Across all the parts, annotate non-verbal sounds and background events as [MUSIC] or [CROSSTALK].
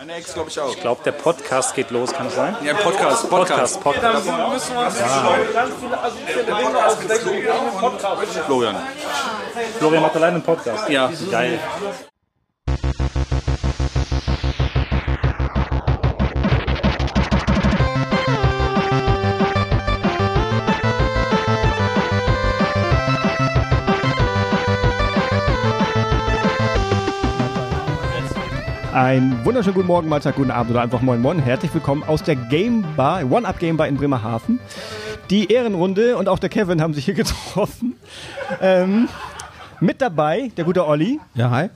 Meine Ex glaube ich auch. Ich glaube, der Podcast geht los, kann es sein? Ja, Podcast, Podcast. Podcast. Florian. Florian macht alleine einen Podcast. Ja. Geil. Ein wunderschönen guten Morgen, Mahlzeit, guten Abend oder einfach Moin Moin. Herzlich willkommen aus der Game Bar, One-Up Game Bar in Bremerhaven. Die Ehrenrunde und auch der Kevin haben sich hier [LAUGHS] getroffen. Ähm, mit dabei der gute Olli Ja, hi.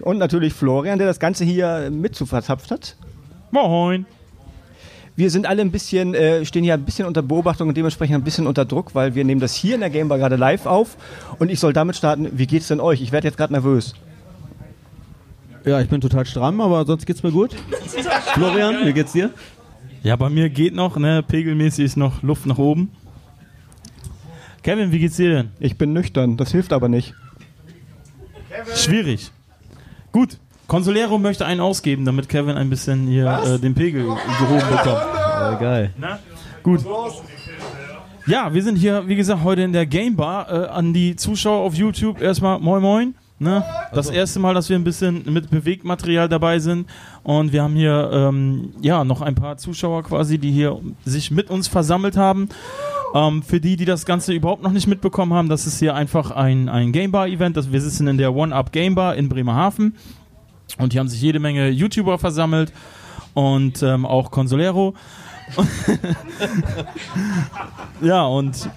und natürlich Florian, der das Ganze hier mit zu verzapft hat. Moin. Wir sind alle ein bisschen, äh, stehen hier ein bisschen unter Beobachtung und dementsprechend ein bisschen unter Druck, weil wir nehmen das hier in der Game Bar gerade live auf und ich soll damit starten. Wie geht's denn euch? Ich werde jetzt gerade nervös. Ja, ich bin total stramm, aber sonst geht's mir gut. Florian, wie geht's dir? Ja, bei mir geht noch, ne? Pegelmäßig ist noch Luft nach oben. Kevin, wie geht's dir denn? Ich bin nüchtern, das hilft aber nicht. Schwierig. Gut. Consolero möchte einen ausgeben, damit Kevin ein bisschen hier äh, den Pegel gehoben bekommt. Ja, geil. Gut. Ja, wir sind hier, wie gesagt, heute in der Game Bar. Äh, an die Zuschauer auf YouTube erstmal Moin Moin. Ne? Das erste Mal, dass wir ein bisschen mit Bewegtmaterial dabei sind. Und wir haben hier ähm, ja noch ein paar Zuschauer quasi, die hier sich mit uns versammelt haben. Ähm, für die, die das Ganze überhaupt noch nicht mitbekommen haben, das ist hier einfach ein, ein Game Bar-Event. Das- Wir sitzen in der One-Up Game Bar in Bremerhaven. Und hier haben sich jede Menge YouTuber versammelt und ähm, auch Consolero. [LAUGHS] ja, und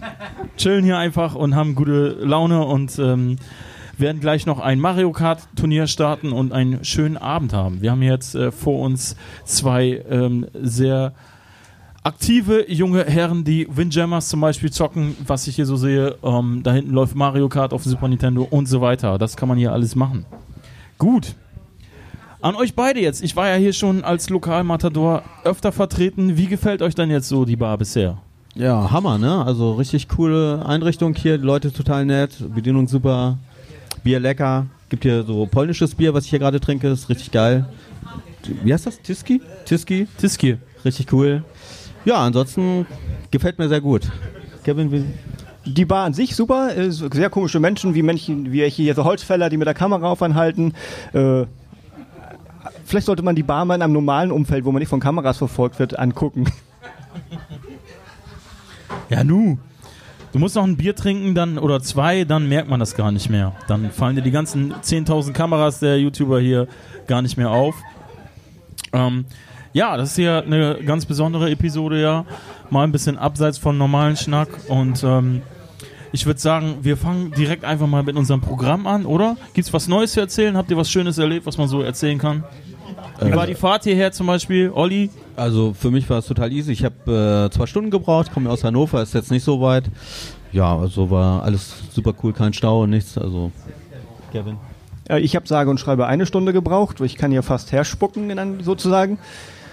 chillen hier einfach und haben gute Laune und ähm, werden gleich noch ein Mario Kart Turnier starten und einen schönen Abend haben. Wir haben jetzt äh, vor uns zwei ähm, sehr aktive junge Herren, die Windjammers zum Beispiel zocken, was ich hier so sehe. Ähm, da hinten läuft Mario Kart auf dem Super Nintendo und so weiter. Das kann man hier alles machen. Gut. An euch beide jetzt. Ich war ja hier schon als Lokalmatador öfter vertreten. Wie gefällt euch denn jetzt so die Bar bisher? Ja, Hammer, ne? Also richtig coole Einrichtung hier, die Leute total nett, Bedienung super, Bier lecker. Gibt hier so polnisches Bier, was ich hier gerade trinke, ist richtig geil. Wie heißt das? Tiski? Tiski? Tiski. Richtig cool. Ja, ansonsten gefällt mir sehr gut. Kevin, wie, Die Bar an sich super, sehr komische Menschen, wie Menschen, wie hier so Holzfäller, die mit der Kamera aufeinhalten. Äh, vielleicht sollte man die Bar mal in einem normalen Umfeld, wo man nicht von Kameras verfolgt wird, angucken. Ja, nu. Du musst noch ein Bier trinken, dann oder zwei, dann merkt man das gar nicht mehr. Dann fallen dir die ganzen 10.000 Kameras der YouTuber hier gar nicht mehr auf. Ähm, ja, das ist hier eine ganz besondere Episode, ja. Mal ein bisschen abseits von normalen Schnack und ähm, ich würde sagen, wir fangen direkt einfach mal mit unserem Programm an, oder? Gibt's was Neues zu erzählen? Habt ihr was Schönes erlebt, was man so erzählen kann? Wie war die Fahrt hierher zum Beispiel, Olli? Also für mich war es total easy. Ich habe äh, zwei Stunden gebraucht, komme aus Hannover, ist jetzt nicht so weit. Ja, also war alles super cool, kein Stau, nichts. Also Kevin. Äh, ich habe sage und schreibe eine Stunde gebraucht, ich kann hier fast herspucken, in einem, sozusagen.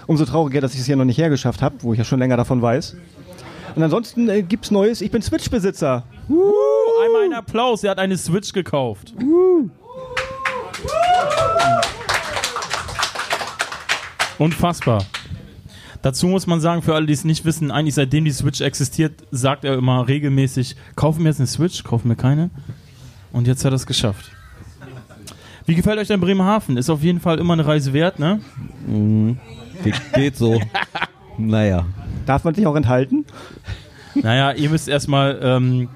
Umso trauriger, dass ich es hier noch nicht hergeschafft habe, wo ich ja schon länger davon weiß. Und ansonsten äh, gibt's Neues. Ich bin Switch-Besitzer. Uh, einmal einen Applaus, er hat eine Switch gekauft. Unfassbar. Dazu muss man sagen, für alle, die es nicht wissen, eigentlich seitdem die Switch existiert, sagt er immer regelmäßig, kaufen wir jetzt eine Switch, kaufen wir keine. Und jetzt hat er es geschafft. Wie gefällt euch denn Bremerhaven? Ist auf jeden Fall immer eine Reise wert, ne? Ge geht so. [LAUGHS] naja. Darf man sich auch enthalten? Naja, ihr müsst erstmal ähm,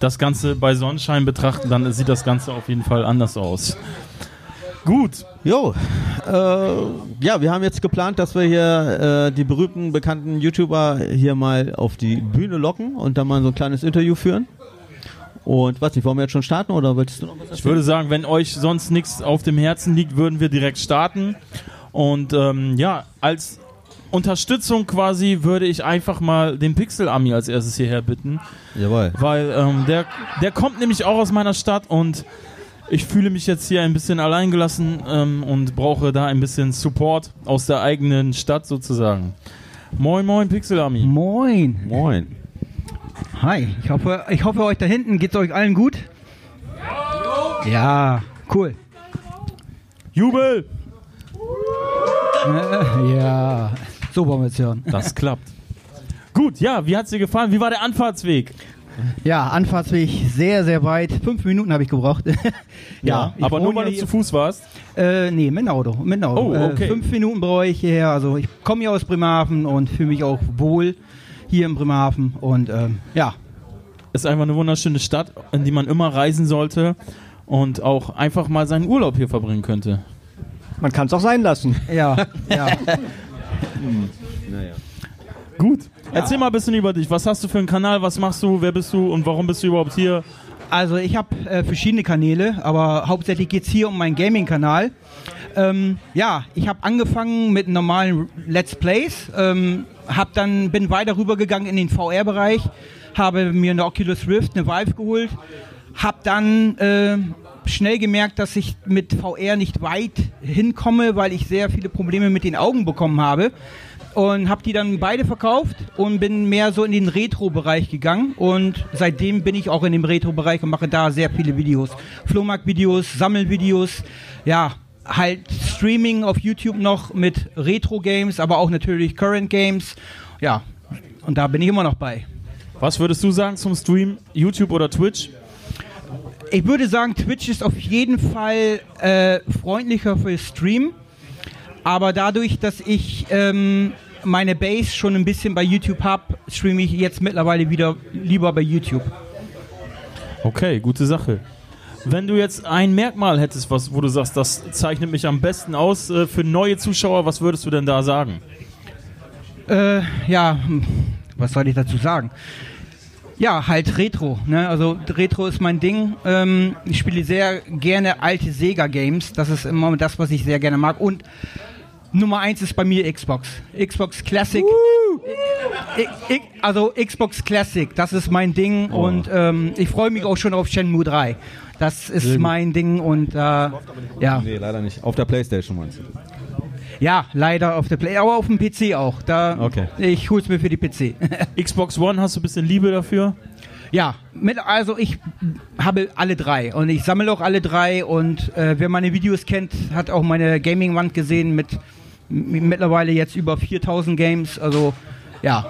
das Ganze bei Sonnenschein betrachten, dann sieht das Ganze auf jeden Fall anders aus. Gut, Jo, äh, ja, wir haben jetzt geplant, dass wir hier äh, die berühmten, bekannten YouTuber hier mal auf die Bühne locken und dann mal so ein kleines Interview führen. Und was nicht, wollen wir jetzt schon starten oder wolltest du noch was Ich würde sagen, wenn euch sonst nichts auf dem Herzen liegt, würden wir direkt starten. Und ähm, ja, als Unterstützung quasi würde ich einfach mal den Pixel Ami als erstes hierher bitten, Jawohl. weil ähm, der, der kommt nämlich auch aus meiner Stadt und ich fühle mich jetzt hier ein bisschen alleingelassen ähm, und brauche da ein bisschen Support aus der eigenen Stadt sozusagen. Moin, moin, Pixel Ami. Moin. Moin. Hi. Ich hoffe, ich hoffe euch da hinten geht's euch allen gut. Ja, cool. Jubel! Äh, ja, so wollen wir es hören. Das klappt. Gut, ja, wie hat's dir gefallen? Wie war der Anfahrtsweg? Ja, Anfahrtsweg sehr, sehr weit. Fünf Minuten habe ich gebraucht. [LAUGHS] ja, ich aber nur weil ja du hier- zu Fuß warst. Äh, nee, mit dem Auto. Mit dem Auto. Oh, okay. äh, fünf Minuten brauche ich hierher. Also ich komme ja aus Bremerhaven und fühle mich auch wohl hier in Bremerhaven. Und ähm, ja, Ist einfach eine wunderschöne Stadt, in die man immer reisen sollte und auch einfach mal seinen Urlaub hier verbringen könnte. Man kann es auch sein lassen. ja, ja. [LAUGHS] Gut. Erzähl mal ein bisschen über dich. Was hast du für einen Kanal? Was machst du? Wer bist du? Und warum bist du überhaupt hier? Also ich habe äh, verschiedene Kanäle, aber hauptsächlich geht es hier um meinen Gaming-Kanal. Ähm, ja, ich habe angefangen mit normalen Let's Plays, ähm, hab dann, bin weiter rübergegangen in den VR-Bereich, habe mir eine Oculus Rift, eine Vive geholt, habe dann äh, schnell gemerkt, dass ich mit VR nicht weit hinkomme, weil ich sehr viele Probleme mit den Augen bekommen habe und habe die dann beide verkauft und bin mehr so in den Retro-Bereich gegangen und seitdem bin ich auch in dem Retro-Bereich und mache da sehr viele Videos. Flohmarkt-Videos, Sammelvideos, ja, halt Streaming auf YouTube noch mit Retro-Games, aber auch natürlich Current-Games, ja, und da bin ich immer noch bei. Was würdest du sagen zum Stream? YouTube oder Twitch? Ich würde sagen, Twitch ist auf jeden Fall äh, freundlicher für Stream. Aber dadurch, dass ich ähm, meine Base schon ein bisschen bei YouTube habe, streame ich jetzt mittlerweile wieder lieber bei YouTube. Okay, gute Sache. Wenn du jetzt ein Merkmal hättest, was, wo du sagst, das zeichnet mich am besten aus äh, für neue Zuschauer, was würdest du denn da sagen? Äh, ja, hm, was soll ich dazu sagen? Ja, halt Retro. Ne? Also Retro ist mein Ding. Ähm, ich spiele sehr gerne alte Sega-Games. Das ist immer das, was ich sehr gerne mag. Und Nummer eins ist bei mir Xbox. Xbox Classic. I, I, also Xbox Classic, das ist mein Ding. Und ähm, ich freue mich auch schon auf Shenmue 3. Das ist mein Ding und äh, ja. Nee, leider nicht. Auf der Playstation meinst du? ja, leider auf der Play, aber auf dem PC auch. Da, Okay. Ich hol's mir für die PC. [LAUGHS] Xbox One, hast du ein bisschen Liebe dafür? Ja, mit, also ich habe alle drei und ich sammle auch alle drei und äh, wer meine Videos kennt, hat auch meine Gaming-Wand gesehen mit mittlerweile jetzt über 4000 Games. Also ja,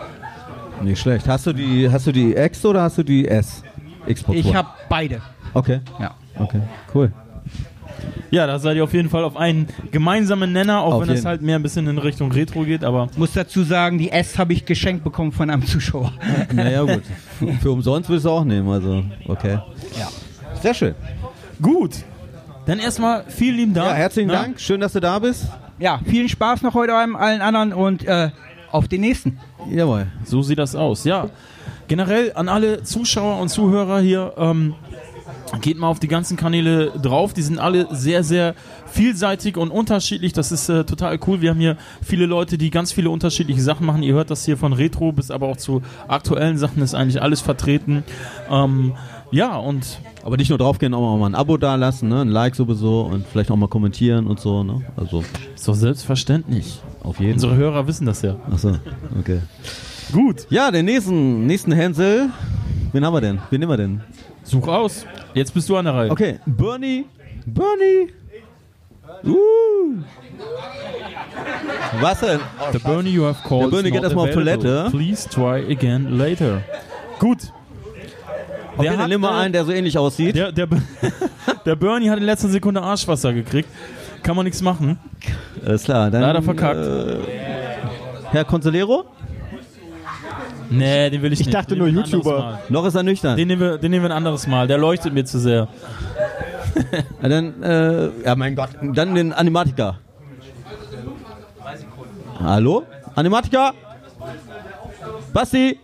Nicht schlecht. Hast du die, hast du die X oder hast du die S? Xbox ich habe beide. Okay. Ja. Okay. Cool. Ja, da seid ihr auf jeden Fall auf einen gemeinsamen Nenner, auch Auf wenn es halt mehr ein bisschen in Richtung Retro geht, aber Muss dazu sagen, die S habe ich geschenkt bekommen von einem [LAUGHS] Zuschauer. Naja, gut. Für umsonst würdest du auch nehmen, also, okay. Ja. Sehr schön. gut. Dann erstmal vielen lieben Dank. Ja, herzlichen ne? Dank. Schön, dass du da bist. Ja, vielen Spaß noch heute allen anderen und äh, auf den nächsten. Jawohl. So sieht das aus, ja. Generell an alle Zuschauer und Zuhörer hier, ähm, geht mal auf die ganzen Kanäle drauf. Die sind alle sehr, sehr vielseitig und unterschiedlich. Das ist äh, total cool. Wir haben hier viele Leute, die ganz viele unterschiedliche Sachen machen. Ihr hört das hier von Retro bis aber auch zu aktuellen Sachen ist eigentlich alles vertreten. Ähm, ja, und Aber nicht nur draufgehen, auch mal ein Abo da lassen, ne? ein Like sowieso und vielleicht auch mal kommentieren und so. Ne? Also ist doch selbstverständlich. auf jeden Fall. Unsere Hörer wissen das ja. Achso, okay. Gut, Ja, den nächsten, nächsten Hänsel. Wen haben wir denn? Wen nehmen wir denn? such aus. Jetzt bist du an der Reihe. Okay, Bernie. Bernie. Uh. Was denn? The Bernie you have called. Der Bernie geht erstmal auf. Toilette. Please try again later. Gut. Okay, dann hat, nimm mal äh, einen, der so ähnlich aussieht. Der, der, [LAUGHS] der Bernie hat in letzter Sekunde Arschwasser gekriegt. Kann man nichts machen. Alles klar. Dann, Leider verkackt. Äh, Herr Consolero? Nee, den will ich, nicht. dachte Den nur wir YouTuber. Noch ist er nüchtern. Den nehmen, wir, den nehmen wir ein anderes Mal. Der leuchtet mir zu sehr. [LAUGHS] Ja, dann, äh, ja, mein Gott. Dann den Animatiker. Hallo? Animatiker? Basti?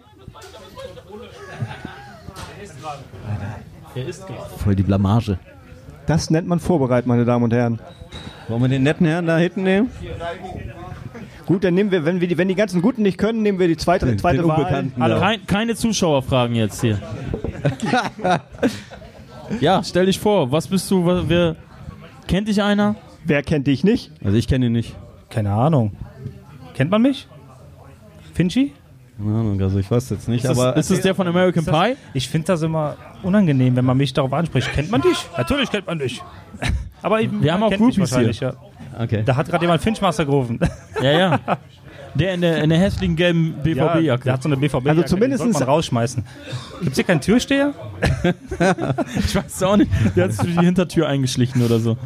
Voll die Blamage. Das nennt man vorbereitet, meine Damen und Herren. Wollen wir den netten Herrn da hinten nehmen? Gut, dann nehmen wir, wenn, wir die, wenn die ganzen Guten nicht können, nehmen wir die zweite, Den- zweite den Wahl. Hallo. Kein, keine Zuschauerfragen jetzt hier. [LAUGHS] ja, stell dich vor. Was bist du? wa- Wer, kennt dich einer? Wer kennt dich nicht? Also ich kenne ihn nicht. Keine Ahnung. Kennt man mich? Finchi? Keine Ahnung, also ich weiß jetzt nicht, Ist aber das, ist das der von American Pie? Ich finde das immer unangenehm, wenn man mich darauf anspricht. Kennt man dich? Natürlich kennt man dich. [LAUGHS] Aber ich, Wir haben auch Groupies wahrscheinlich, ja. Okay. Da hat gerade jemand Finchmaster gerufen. [LAUGHS] Ja, ja. Der in der, in der hässlichen gelben Ja, BVB-Jacke. der hat so eine BVB. Also sollte man rausschmeißen. Gibt's hier keinen Türsteher? [LAUGHS] ich weiß auch nicht. Der hat sich durch die Hintertür eingeschlichen oder so.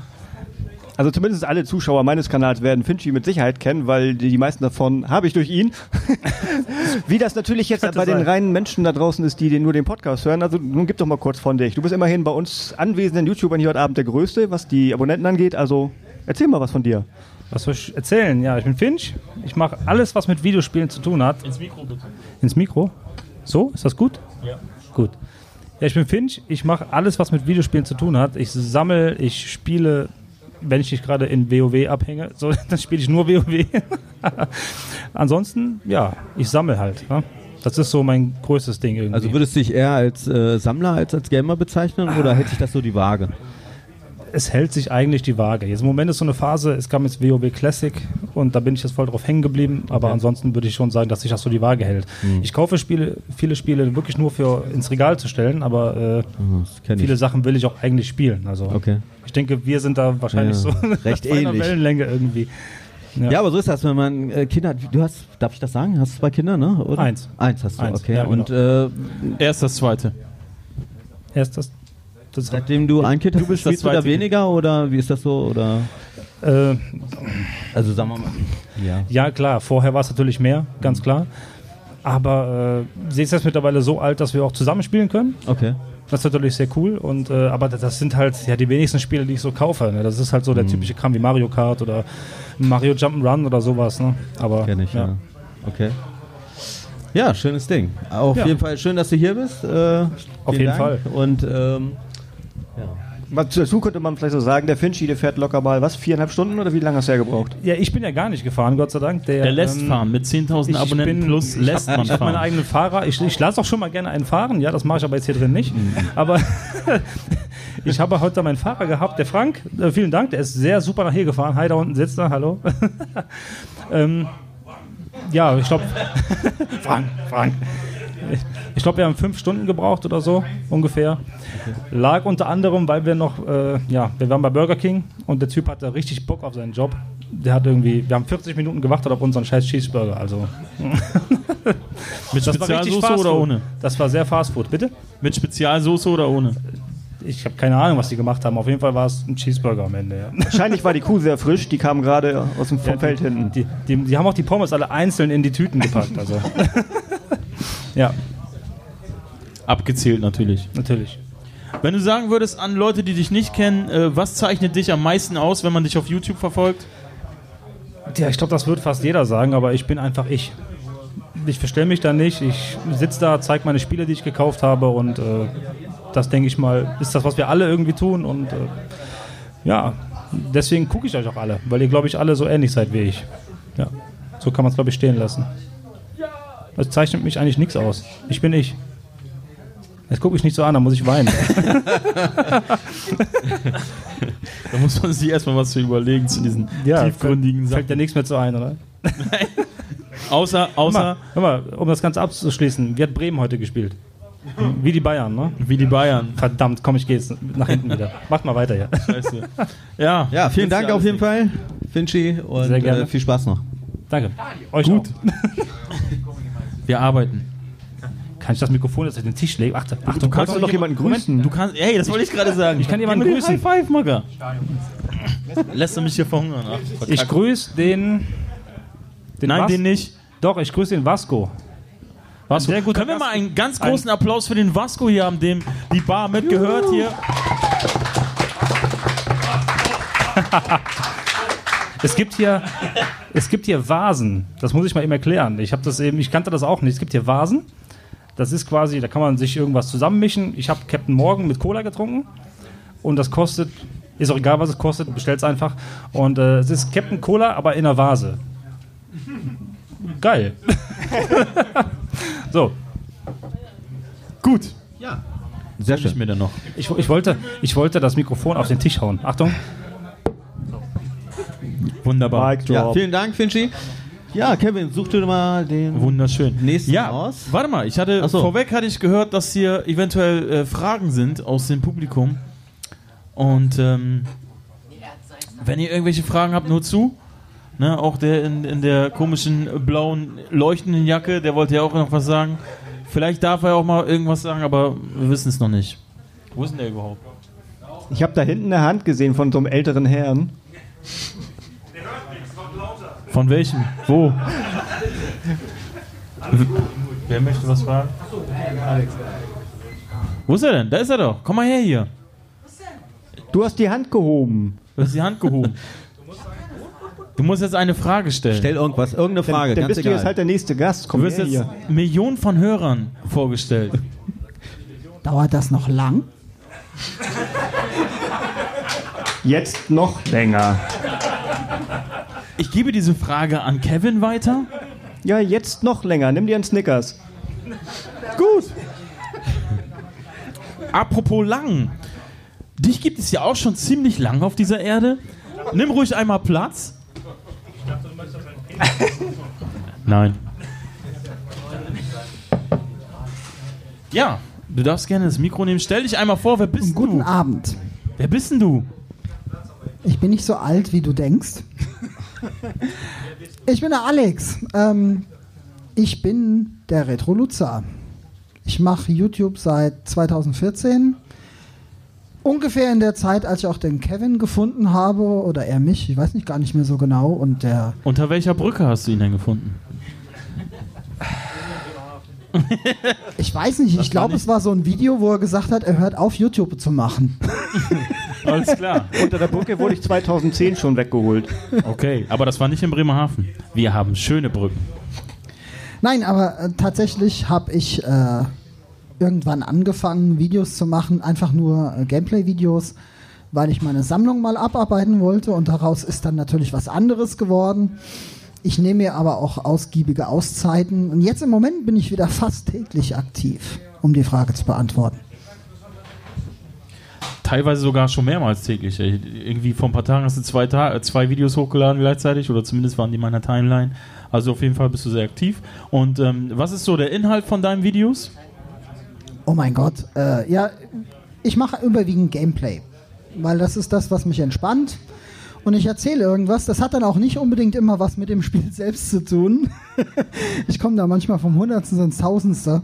Also zumindest alle Zuschauer meines Kanals werden Finchi mit Sicherheit kennen, weil die, meisten davon habe ich durch ihn. [LAUGHS] Wie das natürlich jetzt bei den reinen Menschen da draußen ist, die den, nur den Podcast hören. Also nun gib doch mal kurz von dich. Du bist immerhin bei uns anwesenden YouTubern hier heute Abend der Größte, was die Abonnenten angeht. Also erzähl mal was von dir. Was soll ich erzählen? Ja, ich bin Finch. Ich mache alles, was mit Videospielen zu tun hat. Ins Mikro bitte. Ins Mikro? So? Ist das gut? Ja. Gut. Ja, ich bin Finch. Ich mache alles, was mit Videospielen zu tun hat. Ich sammle, ich spiele, wenn ich nicht gerade in WoW abhänge, so, [LAUGHS] dann spiele ich nur WoW. [LAUGHS] Ansonsten, ja, ich sammle halt. Ne? Das ist so mein größtes Ding irgendwie. Also würdest du dich eher als äh, Sammler als als Gamer bezeichnen oder hält sich das so die Waage? Es hält sich eigentlich die Waage. Jetzt im Moment ist so eine Phase, es kam jetzt WoW Classic und da bin ich jetzt voll drauf hängen geblieben, aber ansonsten würde ich schon sagen, dass sich das so die Waage hält. Mhm. Ich kaufe Spiele, viele Spiele wirklich nur für ins Regal zu stellen, aber äh, kenn viele ich. Sachen will ich auch eigentlich spielen. Also Okay. ich denke, wir sind da wahrscheinlich Ja, so [LAUGHS] recht auf einer ähnlich. Wellenlänge irgendwie. Ja. aber so ist das, wenn man äh, Kinder hat. Du hast, darf ich das sagen? Hast du zwei Kinder, ne? Oder? Eins. Eins hast du, Eins, okay. ja, genau. Und äh, Erst das zweite. Erst das, das seitdem du ein Kind hast, bist [LAUGHS] das spielst du da Kind. weniger oder wie ist das so? Oder äh, also sagen wir mal. Ja. Ja, klar, vorher war es natürlich mehr, ganz klar. Aber äh, sie ist jetzt mittlerweile so alt, dass wir auch zusammen spielen können. Okay. Das ist natürlich sehr cool. Und, äh, aber das sind halt ja die wenigsten Spiele, die ich so kaufe. Ne? Das ist halt so der typische Kram wie Mario Kart oder Mario Jump'n'Run oder sowas. Ne? Aber Kenn ich, ja. ja. Okay. Ja, schönes Ding. Auf Ja. jeden Fall schön, dass du hier bist. Äh, Auf jeden Dank. Fall. Und ähm, Was dazu könnte man vielleicht so sagen, der Finchi, der fährt locker mal, was, viereinhalb Stunden oder wie lange hast du ja gebraucht? ja, ich bin ja gar nicht gefahren, Gott sei Dank. Der, Der lässt ähm, fahren. Mit 10.000 ich Abonnenten bin- plus lässt man Ich habe meinen fahren. eigenen Fahrer. Ich, ich lasse auch schon mal gerne einen fahren. Ja, das mache ich aber jetzt hier drin nicht. Mhm. Aber [LAUGHS] ich habe heute meinen Fahrer gehabt, der Frank. Äh, vielen Dank, der ist sehr super nach hier gefahren. Hi, da unten sitzt er. Hallo. [LAUGHS] ähm, ja, ich glaube, [LAUGHS] Frank, Frank. Ich glaube, wir haben fünf Stunden gebraucht oder so ungefähr. Lag unter anderem, weil wir noch, äh, ja, wir waren bei Burger King und der Typ hatte richtig Bock auf seinen Job. Der hat irgendwie, wir haben 40 Minuten gewartet auf unseren scheiß Cheeseburger. Also [LAUGHS] Mit das war richtig Spezialsoße oder ohne? Das war sehr Fast Food. Bitte? Mit Spezialsoße oder ohne? Ich habe keine Ahnung, was die gemacht haben. Auf jeden Fall war es ein Cheeseburger am Ende. Ja. Wahrscheinlich war die Kuh sehr frisch, die kam gerade aus dem vom Feld hinten. Die, die, die haben auch die Pommes alle einzeln in die Tüten gepackt. Also. [LAUGHS] ja, Abgezählt natürlich. natürlich. Wenn du sagen würdest an Leute, die dich nicht kennen, äh, was zeichnet dich am meisten aus, wenn man dich auf YouTube verfolgt? Ja, ich glaube, das wird fast jeder sagen, aber ich bin einfach ich. Ich verstelle mich da nicht. Ich sitze da, zeige meine Spiele, die ich gekauft habe und äh, das denke ich mal, ist das, was wir alle irgendwie tun und äh, ja, deswegen gucke ich euch auch alle, weil ihr, glaube ich, alle so ähnlich seid wie ich. Ja, so kann man es, glaube ich, stehen lassen. Das zeichnet mich eigentlich nichts aus. Ich bin ich. Jetzt gucke ich nicht so an, da muss ich weinen. [LAUGHS] Da muss man sich erstmal was zu überlegen zu diesen tiefgründigen fällt, Sachen. fällt dir nichts mehr zu ein, oder? [LAUGHS] Außer, Hör außer mal, hör mal, um das Ganze abzuschließen, wie hat Bremen heute gespielt? Wie die Bayern, ne? wie die Bayern. Verdammt, komm, ich gehe jetzt nach hinten wieder. Macht mal weiter, ja. Scheiße. Ja, ja, vielen Dank auf jeden Fall, Finchi. Und Sehr gerne. Äh, viel Spaß noch. Danke. Euch Gut. [LAUGHS] Wir arbeiten. Kann ich das Mikrofon jetzt auf den Tisch legen? Achtung, Achtung, Du kannst doch jemanden grüßen. Du kannst, ey, das wollte ich gerade sagen. Ich kann jemanden Gib mir grüßen. High Five, Magger. Lässt du mich hier verhungern? Ach. Ich grüße den, den Nein, Was- den nicht. Doch, ich grüße den Vasco. Vasco. Sehr guter Können wir mal einen ganz großen Applaus für den Vasco hier haben, dem die Bar mitgehört hier? [LAUGHS] Es gibt hier, es gibt hier Vasen. Das muss ich mal eben erklären. Ich habe das eben, ich kannte das auch nicht. Es gibt hier Vasen. Das ist quasi, da kann man sich irgendwas zusammenmischen. Ich habe Captain Morgan mit Cola getrunken und das kostet, ist auch egal, was es kostet, bestellt es einfach. Und äh, es ist Captain Cola, aber in einer Vase. Geil. [LAUGHS] so, Gut. Sehr Ich schön. mir dann noch. ich, ich, wollte, ich wollte das Mikrofon auf den Tisch hauen. Achtung. Wunderbar. Ja, vielen Dank, Finchi. Ja, Kevin, such dir mal den Wunderschön. nächsten Ja, aus. warte mal, ich hatte so. vorweg hatte ich gehört, dass hier eventuell äh, Fragen sind aus dem Publikum. Und ähm, Wenn ihr irgendwelche Fragen habt, nur zu. Ne, auch der in, in der komischen blauen leuchtenden Jacke, der wollte ja auch noch was sagen. Vielleicht darf er auch mal irgendwas sagen, aber wir wissen es noch nicht. Wo ist denn der überhaupt? Ich habe da hinten eine Hand gesehen von so einem älteren Herrn. Von welchem? Wo? Wer möchte was fragen? Wo ist er denn? Da ist er doch. Komm mal her hier. Du hast die Hand gehoben. Du hast die Hand gehoben. Du musst jetzt eine Frage stellen. Stell irgendwas, irgendeine Frage, Dann ganz bist du egal. jetzt halt der nächste Gast. du Komm wirst her jetzt hier. Millionen von Hörern vorgestellt. [LAUGHS] Dauert das noch lang? Jetzt noch länger. Ich gebe diese Frage an Kevin weiter. Ja, jetzt noch länger. Nimm dir einen Snickers. Gut. Apropos lang. Dich gibt es ja auch schon ziemlich lang auf dieser Erde. Nimm ruhig einmal Platz. Nein. Ja, du darfst gerne das Mikro nehmen. Stell dich einmal vor, wer bist Guten du? Abend. Wer bist denn du? Ich bin nicht so alt, wie du denkst. [LAUGHS] Ich bin der Alex. Ähm, ich bin der Retro-Lutzer. Ich mache YouTube seit 2014. Ungefähr in der Zeit, als ich auch den Kevin gefunden habe, oder er mich, ich weiß nicht gar nicht mehr so genau. Und der Unter welcher Brücke hast du ihn denn gefunden? Ich weiß nicht, ich glaube, es war so ein Video, wo er gesagt hat, er hört auf, YouTube zu machen. [LAUGHS] Alles klar. Unter der Brücke wurde ich 2010 schon weggeholt. Okay, aber das war nicht in Bremerhaven. Wir haben schöne Brücken. Nein, aber äh, tatsächlich habe ich äh, irgendwann angefangen, Videos zu machen, einfach nur äh, Gameplay-Videos, weil ich meine Sammlung mal abarbeiten wollte und daraus ist dann natürlich was anderes geworden. Ich nehme mir aber auch ausgiebige Auszeiten und jetzt im Moment bin ich wieder fast täglich aktiv, um die Frage zu beantworten. Teilweise sogar schon mehrmals täglich. ey. Irgendwie vor ein paar Tagen hast du zwei, Ta äh, zwei Videos hochgeladen gleichzeitig oder zumindest waren die in meiner Timeline. Also auf jeden Fall bist du sehr aktiv. Und ähm, was ist so der Inhalt von deinen Videos? Oh mein Gott, äh, ja, ich mache überwiegend Gameplay, weil das ist das, was mich entspannt. Und ich erzähle irgendwas, das hat dann auch nicht unbedingt immer was mit dem Spiel [LAUGHS] selbst zu tun. ich komme da manchmal vom Hundertsten ins Tausendste.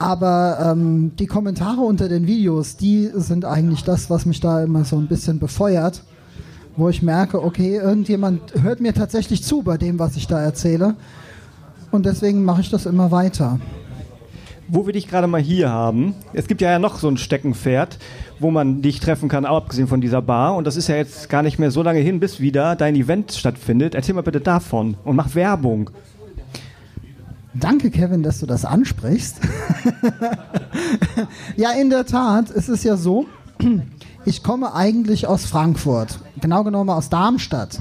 Aber ähm, die Kommentare unter den Videos, die sind eigentlich das, was mich da immer so ein bisschen befeuert. Wo ich merke, okay, irgendjemand hört mir tatsächlich zu bei dem, was ich da erzähle. Und deswegen mache ich das immer weiter. Wo wir dich gerade mal hier haben, es gibt ja noch so ein Steckenpferd, wo man dich treffen kann, abgesehen von dieser Bar. Und das ist ja jetzt gar nicht mehr so lange hin, bis wieder dein Event stattfindet. Erzähl mal bitte davon und mach Werbung. Danke, Kevin, dass du das ansprichst. ja, in der Tat, es ist ja so, ich komme eigentlich aus Frankfurt, genau genommen aus Darmstadt.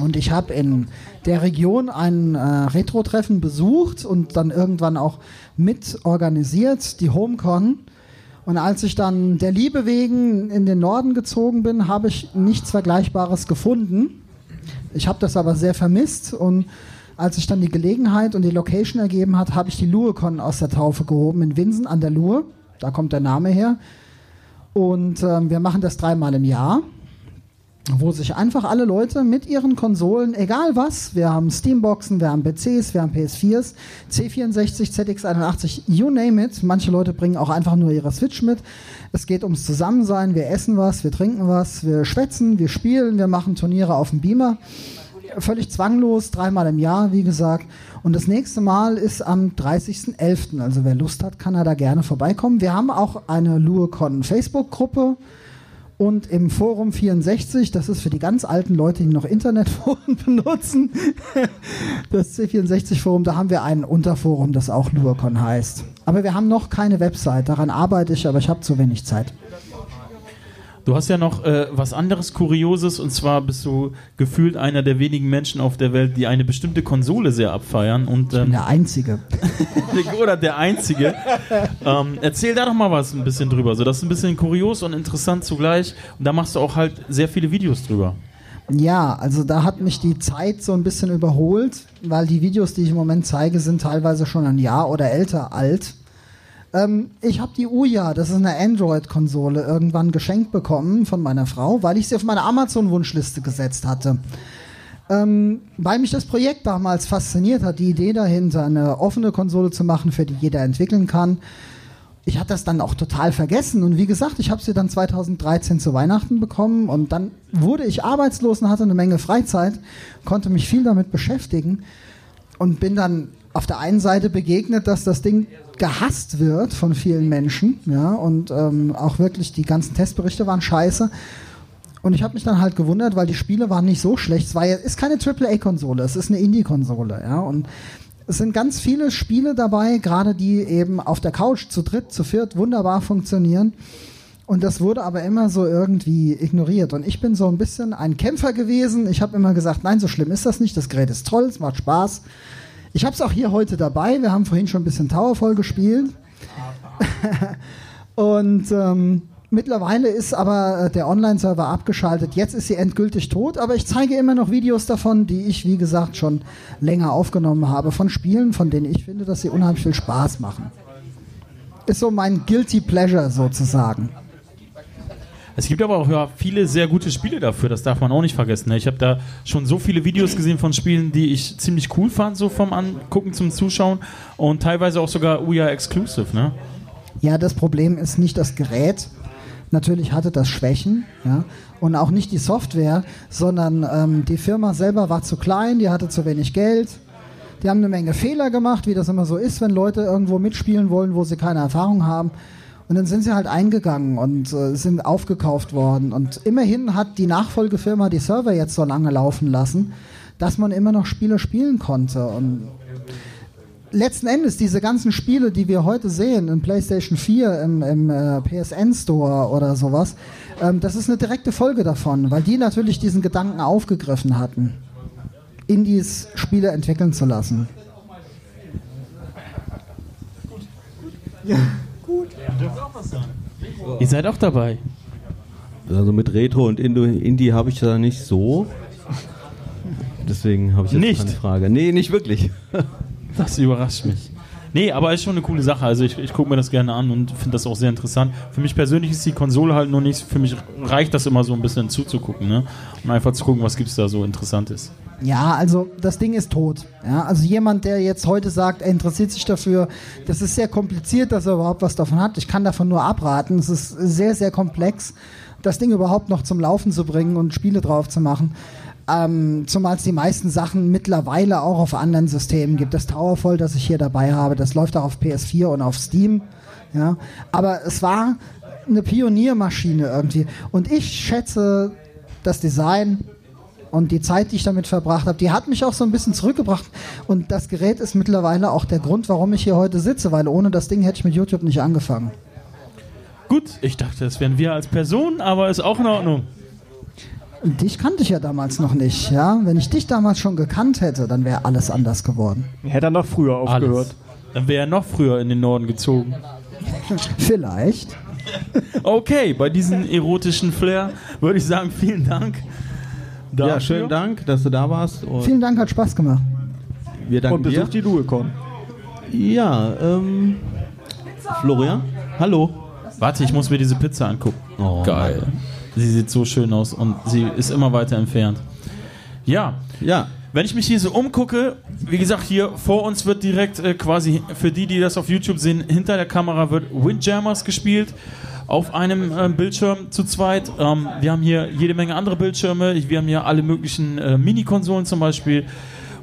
Und ich habe in der Region ein äh, Retro-Treffen besucht und dann irgendwann auch mit organisiert, die HomeCon. Und als ich dann der Liebe wegen in den Norden gezogen bin, habe ich nichts Vergleichbares gefunden. Ich habe das aber sehr vermisst und als sich dann die Gelegenheit und die Location ergeben hat, habe ich die LueCon aus der Taufe gehoben in Winsen an der Luhe. Da kommt der Name her. Und ähm, wir machen das dreimal im Jahr, wo sich einfach alle Leute mit ihren Konsolen, egal was, wir haben Steamboxen, wir haben PCs, wir haben PS4s, C64, ZX81, you name it. Manche Leute bringen auch einfach nur ihre Switch mit. Es geht ums Zusammensein, wir essen was, wir trinken was, wir schwätzen, wir spielen, wir machen Turniere auf dem Beamer völlig zwanglos, dreimal im Jahr, wie gesagt. Und das nächste Mal ist am 30.11. Also wer Lust hat, kann er da gerne vorbeikommen. Wir haben auch eine LueCon Facebook-Gruppe und im Forum 64, das ist für die ganz alten Leute, die noch Internetforen [LAUGHS] benutzen, [LAUGHS] das C64-Forum, da haben wir ein Unterforum, das auch LueCon heißt. Aber wir haben noch keine Website, daran arbeite ich, aber ich habe zu wenig Zeit. Du hast ja noch äh, was anderes Kurioses und zwar bist du gefühlt einer der wenigen Menschen auf der Welt, die eine bestimmte Konsole sehr abfeiern und Ich bin ähm, der Einzige. [LAUGHS] oder der einzige. ähm, erzähl da doch mal was ein bisschen drüber. So, das ist ein bisschen kurios und interessant zugleich und da machst du auch halt sehr viele Videos drüber. Ja, also da hat mich die Zeit so ein bisschen überholt, weil die Videos, die ich im Moment zeige, sind teilweise schon ein Jahr oder älter alt. Ähm, ich habe die Uja, das ist eine Android-Konsole, irgendwann geschenkt bekommen von meiner Frau, weil ich sie auf meine Amazon-Wunschliste gesetzt hatte. Ähm, weil mich das Projekt damals fasziniert hat, die Idee dahinter, eine offene Konsole zu machen, für die jeder entwickeln kann. Ich hatte das dann auch total vergessen und wie gesagt, ich habe sie dann 2013 zu Weihnachten bekommen und dann wurde ich arbeitslos und hatte eine Menge Freizeit, konnte mich viel damit beschäftigen und bin dann auf der einen Seite begegnet, dass das Ding gehasst wird von vielen Menschen, ja, und ähm, auch wirklich die ganzen Testberichte waren scheiße. Und ich habe mich dann halt gewundert, weil die Spiele waren nicht so schlecht. Es war ist keine AAA-Konsole, es ist eine Indie-Konsole, ja. Und es sind ganz viele Spiele dabei, gerade die eben auf der Couch zu dritt, zu viert wunderbar funktionieren. Und das wurde aber immer so irgendwie ignoriert. Und ich bin so ein bisschen ein Kämpfer gewesen. Ich habe immer gesagt, nein, so schlimm ist das nicht. Das Gerät ist toll, es macht Spaß. Ich habe es auch hier heute dabei. Wir haben vorhin schon ein bisschen Towerfall gespielt. [LAUGHS] Und ähm, mittlerweile ist aber äh, der Online-Server abgeschaltet. Jetzt ist sie endgültig tot, aber ich zeige immer noch Videos davon, die ich, wie gesagt, schon länger aufgenommen habe, von Spielen, von denen ich finde, dass sie unheimlich viel Spaß machen. Ist so mein Guilty Pleasure sozusagen. Es gibt aber auch ja, viele sehr gute Spiele dafür, das darf man auch nicht vergessen. Ne? Ich habe da schon so viele Videos gesehen von Spielen, die ich ziemlich cool fand, so vom Angucken zum Zuschauen und teilweise auch sogar Ouya Exclusive. Ne? Ja, das Problem ist nicht das Gerät. Natürlich hatte das Schwächen, ja, und auch nicht die Software, sondern ähm, die Firma selber war zu klein, die hatte zu wenig Geld. Die haben eine Menge Fehler gemacht, wie das immer so ist, wenn Leute irgendwo mitspielen wollen, wo sie keine Erfahrung haben. Und dann sind sie halt eingegangen und äh, sind aufgekauft worden. Und immerhin hat die Nachfolgefirma die Server jetzt so lange laufen lassen, dass man immer noch Spiele spielen konnte. Und letzten Endes diese ganzen Spiele, die wir heute sehen im PlayStation 4, im, im äh, PSN Store oder sowas, ähm, das ist eine direkte Folge davon, weil die natürlich diesen Gedanken aufgegriffen hatten, Indies Spiele entwickeln zu lassen. Ihr seid auch dabei. Also mit Retro und Indo Indie habe ich da nicht so. Deswegen habe ich jetzt Nicht? keine Frage. Nee, nicht wirklich. Das überrascht mich. Nee, aber ist schon eine coole Sache. Also ich, ich gucke mir das gerne an und finde das auch sehr interessant. Für mich persönlich ist die Konsole halt nur nichts. Für mich reicht das immer so ein bisschen zuzugucken, ne? Und einfach zu gucken, was gibt's da so Interessantes. Ja, also das Ding ist tot. Ja, also jemand, der jetzt heute sagt, er interessiert sich dafür, das ist sehr kompliziert, dass er überhaupt was davon hat. Ich kann davon nur abraten. Es ist sehr, sehr komplex, das Ding überhaupt noch zum Laufen zu bringen und Spiele drauf zu machen. Ähm, zumal es die meisten Sachen mittlerweile auch auf anderen Systemen gibt. Das Towerfall, das ich hier dabei habe, das läuft auch auf PS4 und auf Steam. Ja, aber es war eine Pioniermaschine irgendwie. Und ich schätze das Design und die Zeit, die ich damit verbracht habe, die hat mich auch so ein bisschen zurückgebracht. Und das Gerät ist mittlerweile auch der Grund, warum ich hier heute sitze, weil ohne das Ding hätte ich mit YouTube nicht angefangen. Gut, ich dachte, das wären wir als Personen, aber ist auch in Ordnung. Und dich kannte ich ja damals noch nicht, ja. Wenn ich dich damals schon gekannt hätte, dann wäre alles anders geworden. Hätte er noch früher aufgehört. Alles. Dann wäre er noch früher in den Norden gezogen. [LAUGHS] Vielleicht. Okay, bei diesem erotischen Flair würde ich sagen, vielen Dank. Ja, dafür. schönen Dank, dass du da warst. Und Vielen Dank, hat Spaß gemacht. wir danken Und besuch dir. die Duecon. Ja, ähm, Florian, hallo. Warte, ich muss mir diese Pizza angucken. Oh, Geil. Sie sieht so schön aus und sie ist immer weiter entfernt. Ja, Ja, wenn ich mich hier so umgucke, wie gesagt, hier vor uns wird direkt äh, quasi, für die, die das auf YouTube sehen, hinter der Kamera wird Windjammers gespielt. Auf einem äh, Bildschirm zu zweit. Ähm, wir haben hier jede Menge andere Bildschirme. Wir haben hier alle möglichen äh, Mini-Konsolen zum Beispiel.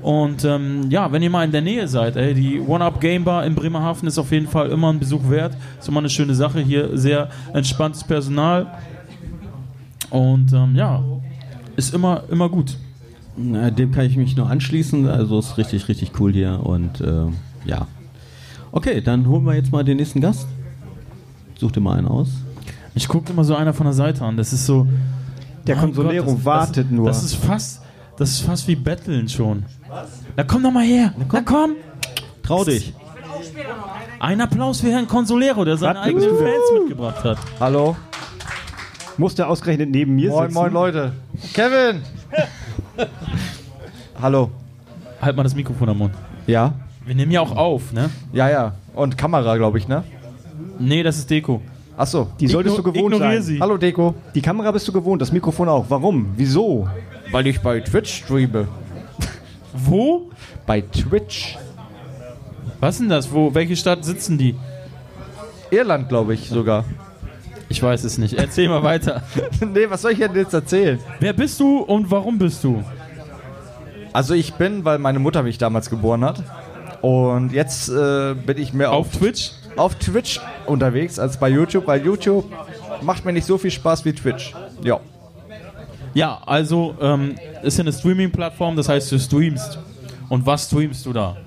Und ähm, ja, wenn ihr mal in der Nähe seid, ey, die One-Up Game Bar in Bremerhaven ist auf jeden Fall immer ein Besuch wert. Ist immer eine schöne Sache. Hier sehr entspanntes Personal. Und ähm, ja, ist immer, immer gut. Na, dem kann ich mich nur anschließen. Also ist richtig, richtig cool hier und äh, ja. Okay, dann holen wir jetzt mal den nächsten Gast. Such dir mal einen aus. Ich gucke immer so einer von der Seite an. Das ist so. Der Consolero wartet das, nur. Das ist fast, das ist fast wie Betteln schon. Na komm doch mal her. Na komm. Trau dich. Ein Applaus für Herrn Consolero, der seine Was? eigenen. Fans mitgebracht hat. Hallo. Muss der ausgerechnet neben mir Moin, sitzen? moin, Leute. Kevin! [LAUGHS] Hallo. Halt mal das Mikrofon am Mund. Ja? Wir nehmen ja auch auf, ne? Ja, ja. Und Kamera, glaube ich, ne? Nee, das ist Deko. Achso. Die solltest Igno- du gewohnt ignoriere sein. sie. Hallo Deko. Die Kamera bist du gewohnt, das Mikrofon auch. Warum? Wieso? Weil ich bei Twitch streame. Wo? Bei Twitch. Was denn das? Wo? Welche Stadt sitzen die? Irland, glaube ich sogar. Ich weiß es nicht. Erzähl mal weiter. [LAUGHS] nee, was soll ich denn jetzt erzählen? Wer bist du und warum bist du? Also ich bin, weil meine Mutter mich damals geboren hat. Und jetzt äh, bin ich mehr auf, Auf Twitch? auf Twitch unterwegs als bei YouTube, weil YouTube macht mir nicht so viel Spaß wie Twitch. Ja. Ja, also ähm, ist ja eine Streaming-Plattform, das heißt, du streamst. Und was streamst du da?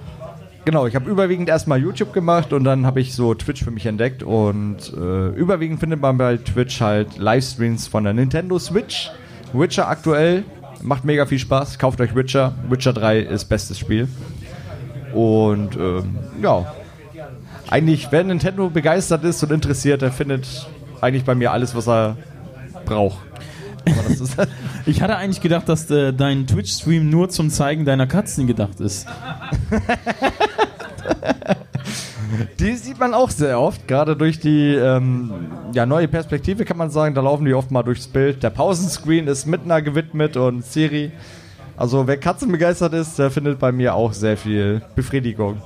Genau, ich habe überwiegend erstmal YouTube gemacht und dann habe ich so Twitch für mich entdeckt und äh, überwiegend findet man bei Twitch halt Livestreams von der Nintendo Switch. Witcher aktuell macht mega viel Spaß. Kauft euch Witcher. Witcher 3 ist bestes Spiel. Und ähm, ja, eigentlich, wer Nintendo begeistert ist und interessiert, der findet eigentlich bei mir alles, was er braucht. Das ist [LAUGHS] Ich hatte eigentlich gedacht, dass äh, dein Twitch-Stream nur zum Zeigen deiner Katzen gedacht ist. [LAUGHS] Die sieht man auch sehr oft, gerade durch die ähm, ja, neue Perspektive kann man sagen, da laufen die oft mal durchs Bild. Der Pausenscreen ist einer gewidmet und Siri. Also wer Katzen begeistert ist, der findet bei mir auch sehr viel Befriedigung.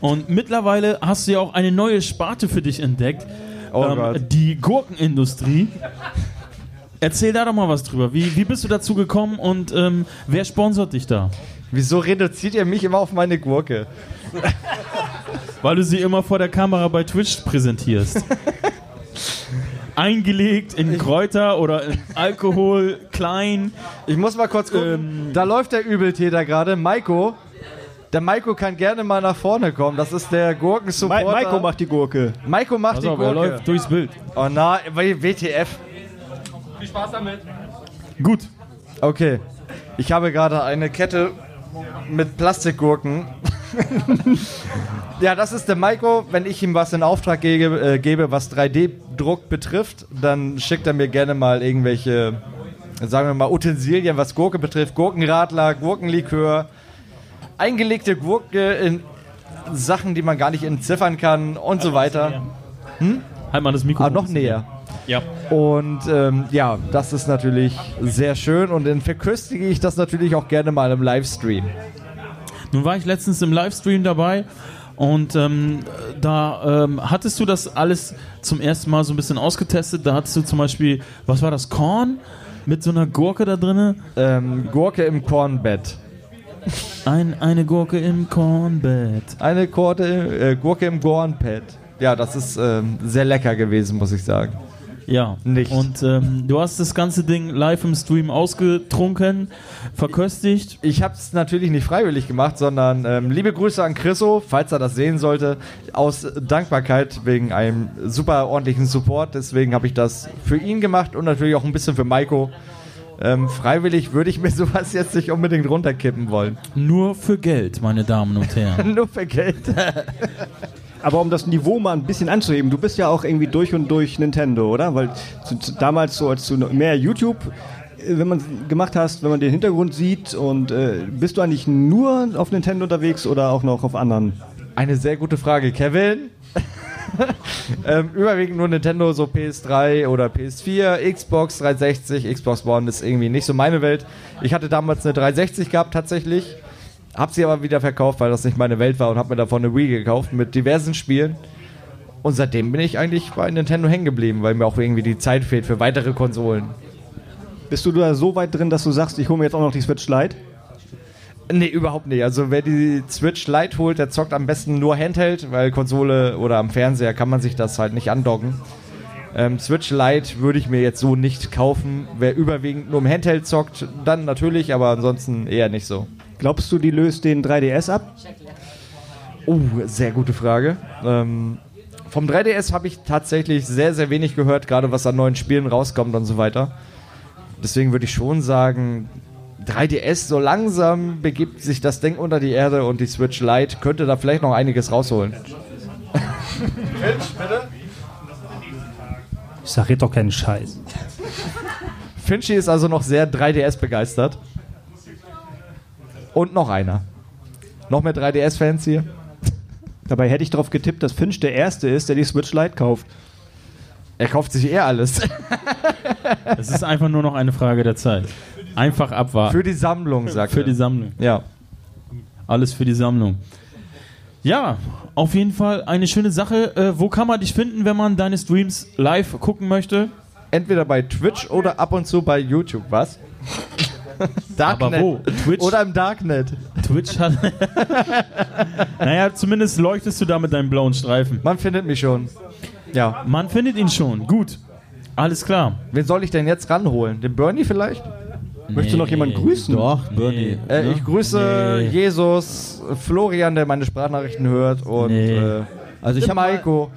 Und mittlerweile hast du ja auch eine neue Sparte für dich entdeckt. Oh ähm. Die Gurkenindustrie. [LAUGHS] Erzähl da doch mal was drüber. Wie, wie bist du dazu gekommen und ähm, wer sponsort dich da? Wieso reduziert ihr mich immer auf meine Gurke? Weil du sie immer vor der Kamera bei Twitch präsentierst. Eingelegt in Kräuter oder in Alkohol, klein. Ich muss mal kurz gucken. Ähm. da läuft der Übeltäter gerade, Maiko. Der Maiko kann gerne mal nach vorne kommen. Das ist der Ma Gurkensupporter. Maiko macht die Gurke. Maiko macht Pass die auf, er Gurke. läuft durchs Bild. Oh na, WTF. Gut. Okay. Ich habe gerade eine Kette mit Plastikgurken. [LAUGHS] ja, das ist der Maiko. Wenn ich ihm was in Auftrag gebe, äh, gebe was 3D-Druck betrifft, dann schickt er mir gerne mal irgendwelche, sagen wir mal, Utensilien, was Gurke betrifft. Gurkenradler, Gurkenlikör, eingelegte Gurke in Sachen, die man gar nicht entziffern kann und so weiter. Halt mal das Mikro. Ah, noch näher. Ja. Und ähm, ja, das ist natürlich sehr schön und dann verköstige ich das natürlich auch gerne mal im Livestream. Nun war ich letztens im Livestream dabei und ähm, da ähm, hattest du das alles zum ersten Mal so ein bisschen ausgetestet. Da hattest du zum Beispiel, was war das, Korn mit so einer Gurke da drinne? Ähm, Gurke im Kornbett. Ein, eine Gurke im Kornbett. Eine Gurke, äh, Gurke im Kornpad. Ja, das ist ähm, sehr lecker gewesen, muss ich sagen. Ja. Nicht. Und ähm, du hast das ganze Ding live im Stream ausgetrunken, verköstigt. Ich habe es natürlich nicht freiwillig gemacht, sondern ähm, liebe Grüße an Chriso, falls er das sehen sollte, aus Dankbarkeit wegen einem super ordentlichen Support. Deswegen habe ich das für ihn gemacht und natürlich auch ein bisschen für Maiko. Ähm, freiwillig würde ich mir [LAUGHS] sowas jetzt nicht unbedingt runterkippen wollen. Nur für Geld, meine Damen und [LAUGHS] Herren. Nur für Geld. [LAUGHS] Aber um das Niveau mal ein bisschen anzuheben, du bist ja auch irgendwie durch und durch Nintendo, oder? Weil zu, zu, damals so als du mehr YouTube, äh, wenn man gemacht hast, wenn man den Hintergrund sieht und äh, bist du eigentlich nur auf Nintendo unterwegs oder auch noch auf anderen? Eine sehr gute Frage, Kevin. [LAUGHS] ähm, überwiegend nur Nintendo, so PS3 oder PS4, Xbox 360, Xbox One ist irgendwie nicht so meine Welt. Ich hatte damals eine 360 gehabt tatsächlich, hab sie aber wieder verkauft, weil das nicht meine Welt war und hab mir davon eine Wii gekauft mit diversen Spielen. Und seitdem bin ich eigentlich bei Nintendo hängen geblieben, weil mir auch irgendwie die Zeit fehlt für weitere Konsolen. Bist du da so weit drin, dass du sagst, ich hole mir jetzt auch noch die Switch Lite? Nee, überhaupt nicht. Also wer die Switch Lite holt, der zockt am besten nur Handheld, weil Konsole oder am Fernseher kann man sich das halt nicht andocken. Ähm, Switch Lite würde ich mir jetzt so nicht kaufen. Wer überwiegend nur im Handheld zockt, dann natürlich, aber ansonsten eher nicht so. Glaubst du, die löst den 3DS ab? Oh, sehr gute Frage. Ähm, vom 3DS habe ich tatsächlich sehr, sehr wenig gehört, gerade was an neuen Spielen rauskommt und so weiter. Deswegen würde ich schon sagen, 3DS, so langsam begibt sich das Ding unter die Erde und die Switch Lite könnte da vielleicht noch einiges rausholen. Ich sag red doch keinen Scheiß. Finchi ist also noch sehr 3DS begeistert. Und noch einer. Noch mehr 3DS-Fans hier? Dabei hätte ich darauf getippt, dass Finch der Erste ist, der die Switch Lite kauft. Er kauft sich eher alles. Es ist einfach nur noch eine Frage der Zeit. Einfach abwarten. Für die Sammlung, sagt Für er. die Sammlung. Ja. Alles für die Sammlung. Ja, auf jeden Fall eine schöne Sache. Äh, wo kann man dich finden, wenn man deine Streams live gucken möchte? Entweder bei Twitch oder ab und zu bei YouTube, was? [LAUGHS] Darknet. Aber wo? Twitch? Oder im Darknet. Twitch hat. [LAUGHS] naja, zumindest leuchtest du da mit deinem blauen Streifen. Man findet mich schon. Ja. Man findet ihn schon. Gut. Alles klar. Wen soll ich denn jetzt ranholen? Den Bernie vielleicht? Möchtest du noch jemanden grüßen? Doch, Bernie. Äh, Ne? Ich grüße Nee. Jesus, Florian, der meine Sprachnachrichten hört und Nee. äh, Also ich habe mal, Maiko.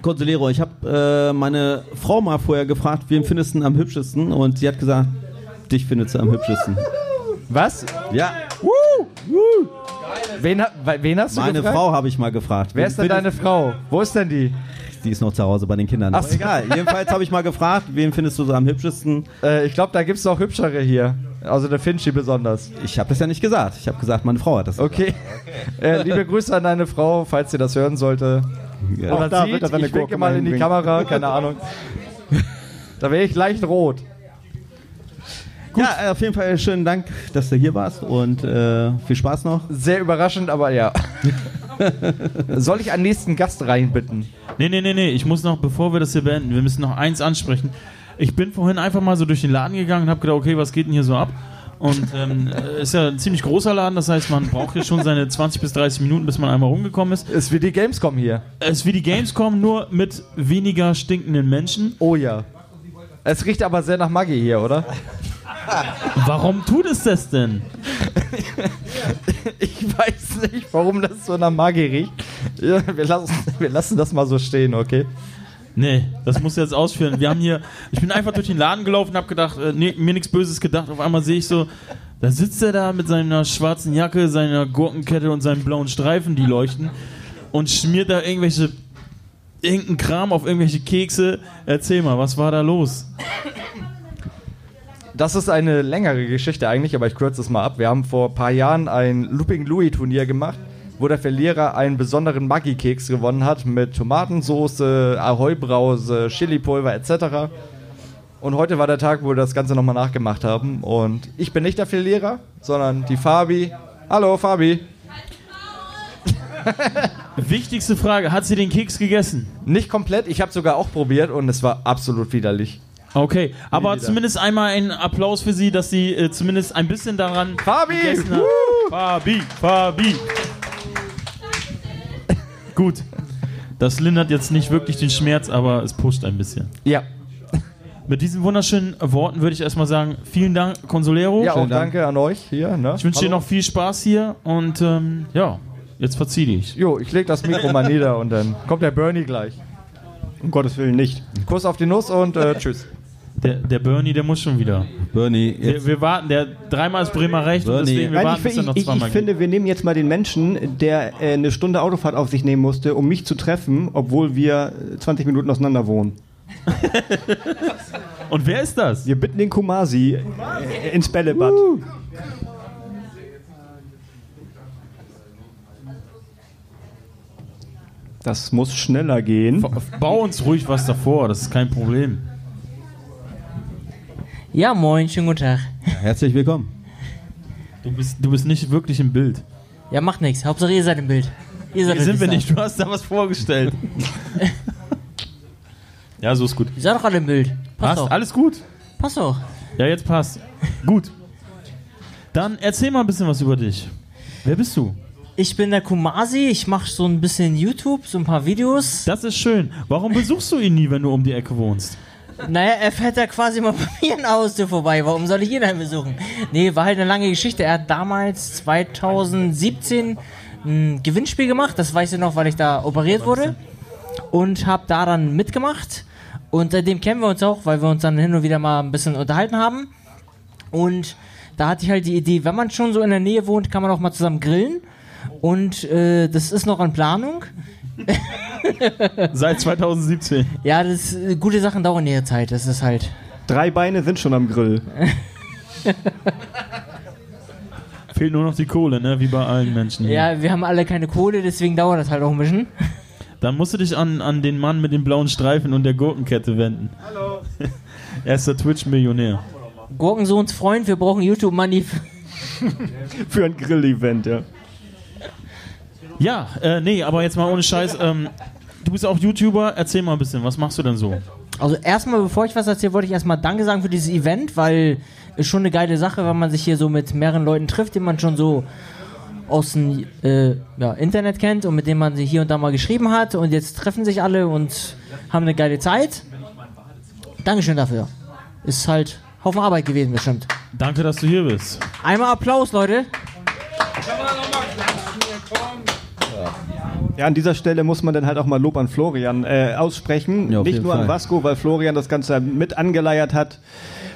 Consolero, ich habe äh, meine Frau mal vorher gefragt, wen findest du am hübschesten? Und sie hat gesagt, dich findest du am hübschesten. Was? Ja, Wen, ha- we- wen hast du meine gefragt? Frau habe ich mal gefragt. Wer Wen ist denn deine Frau? Wo ist denn die? Die ist noch zu Hause bei den Kindern. Ach so. egal. Jedenfalls habe ich mal gefragt, wen findest du so am hübschesten? Äh, ich glaube, da gibt es noch hübschere hier. Also der Finchi besonders. Ich habe das ja nicht gesagt. Ich habe gesagt, meine Frau hat das. Okay. Äh, liebe Grüße an deine Frau, falls sie das hören sollte. Ja. Auch da sieht, wird er seine ich winke mal in die. Kamera, keine Ahnung. [LAUGHS] Da wäre ich leicht rot. Ja, äh, auf jeden Fall schönen Dank, dass du hier warst und äh, viel Spaß noch. Sehr überraschend, aber ja. [LAUGHS] Soll ich einen nächsten Gast reinbitten? Nee, nee, nee, nee. Ich muss noch, bevor wir das hier beenden, wir müssen noch eins ansprechen. Ich bin vorhin einfach mal so durch den Laden gegangen und habe gedacht, okay, was geht denn hier so ab? Und ähm, äh, ist ja ein ziemlich großer Laden, das heißt, man braucht hier schon seine 20 bis 30 Minuten, bis man einmal rumgekommen ist. Ist wie die Gamescom hier. Es ist wie die Gamescom, nur mit weniger stinkenden Menschen. Oh ja. Es riecht aber sehr nach Maggi hier, oder? Warum tut es das denn? [LAUGHS] Ich weiß nicht, warum das so nach Maggi riecht. Ja, wir, lassen, wir lassen das mal so stehen, okay? Nee, das muss jetzt ausführen. Wir haben hier, ich bin einfach durch den Laden gelaufen und habe gedacht, äh, nee, mir nichts Böses gedacht. Auf einmal sehe ich so, da sitzt er da mit seiner schwarzen Jacke, seiner Gurkenkette und seinen blauen Streifen, die leuchten, und schmiert da irgendwelche, irgendeinen Kram auf irgendwelche Kekse. Erzähl mal, was war da los? Das ist eine längere Geschichte eigentlich, aber ich kürze es mal ab. Wir haben vor ein paar Jahren ein Looping Louis Turnier gemacht, wo der Verlierer einen besonderen Maggi-Keks gewonnen hat mit Tomatensoße, Ahoi-Brause, Chilipulver etc. Und heute war der Tag, wo wir das Ganze nochmal nachgemacht haben. Und ich bin nicht der Verlierer, sondern die Fabi. Hallo, Fabi. [LAUGHS] Wichtigste Frage, hat sie den Keks gegessen? Nicht komplett, ich habe sogar auch probiert und es war absolut widerlich. Okay, aber wieder. zumindest einmal einen Applaus für sie, dass sie äh, zumindest ein bisschen daran Fabi! Fabi, Fabi. Gut. Das lindert jetzt nicht wirklich den Schmerz, aber es pusht ein bisschen. Ja, Mit diesen wunderschönen Worten würde ich erstmal sagen, vielen Dank, Consolero. ja auch Dank. danke an euch hier. Ne? Ich wünsche dir noch viel Spaß hier und ähm, ja, jetzt verzieh dich. Jo, ich leg das Mikro mal nieder und dann kommt der Bernie gleich. Um Gottes Willen nicht. Kuss auf die Nuss und äh, tschüss. Der, der Bernie, der muss schon wieder. Bernie, Wir, jetzt. wir warten, der dreimal ist Bremer recht und Bernie. deswegen wir Nein, warten, ich, bis er ich, noch ich, ich zweimal geht. finde, wir nehmen jetzt mal den Menschen, der äh, eine Stunde Autofahrt auf sich nehmen musste, um mich zu treffen, obwohl wir äh, 20 Minuten auseinander wohnen. [LAUGHS] Und wer ist das? Wir bitten den Kumasi äh, ins Bällebad. Das muss schneller gehen. Bau uns ruhig was davor, das ist kein Problem. Ja, moin, schönen guten Tag. Herzlich willkommen. Du bist, du bist nicht wirklich im Bild. Ja, macht nichts. Hauptsache ihr seid im Bild. Ihr seid Nee, sind wir nicht, du hast da was vorgestellt. [LAUGHS] ja, so ist gut. Ihr seid doch alle im Bild. Passt, Passt, doch. alles gut. Passt doch. Ja, jetzt passt. Gut. Dann erzähl mal ein bisschen was über dich. Wer bist du? Ich bin der Kumasi. Ich mache so ein bisschen YouTube, so ein paar Videos. Das ist schön. Warum besuchst du ihn nie, wenn du um die Ecke wohnst? Naja, er fährt ja quasi mal [LAUGHS] bei mir in der Haustür vorbei. Warum soll ich ihn dann besuchen? Nee, war halt eine lange Geschichte. Er hat damals 2017 ein Gewinnspiel gemacht. Das weiß ich noch, weil ich da operiert wurde. Und habe da dann mitgemacht. Und seitdem kennen wir uns auch, weil wir uns dann hin und wieder mal ein bisschen unterhalten haben. Und da hatte ich halt die Idee, wenn man schon so in der Nähe wohnt, kann man auch mal zusammen grillen. Und äh, das ist noch in Planung. [LAUGHS] Seit 2017. Ja, das äh, gute Sachen dauern ihre Zeit. Das ist halt. Drei Beine sind schon am Grill. [LAUGHS] Fehlt nur noch die Kohle, ne? Wie bei allen Menschen hier. Ja, wir haben alle keine Kohle, deswegen dauert das halt auch ein bisschen. [LAUGHS] Dann musst du dich an, an den Mann mit den blauen Streifen und der Gurkenkette wenden. Hallo. er ist der Twitch-Millionär. Gurkensohns Freund, wir brauchen YouTube-Money. Für ein Grill-Event, ja. Ja, äh, nee, aber jetzt mal ohne Scheiß. Ähm, du bist auch YouTuber. Erzähl mal ein bisschen, was machst du denn so? Also erstmal, bevor ich was erzähle, wollte ich erstmal Danke sagen für dieses Event, weil ist schon eine geile Sache, wenn man sich hier so mit mehreren Leuten trifft, die man schon so aus dem äh, ja, Internet kennt und mit denen man sich hier und da mal geschrieben hat und jetzt treffen sich alle und haben eine geile Zeit. Dankeschön dafür. Ist halt Haufen Arbeit gewesen bestimmt. Danke, dass du hier bist. Einmal Applaus, Leute. Ja, an dieser Stelle muss man dann halt auch mal Lob an Florian äh, aussprechen. Ja, Nicht nur an Fall. Vasco, weil Florian das Ganze mit angeleiert hat,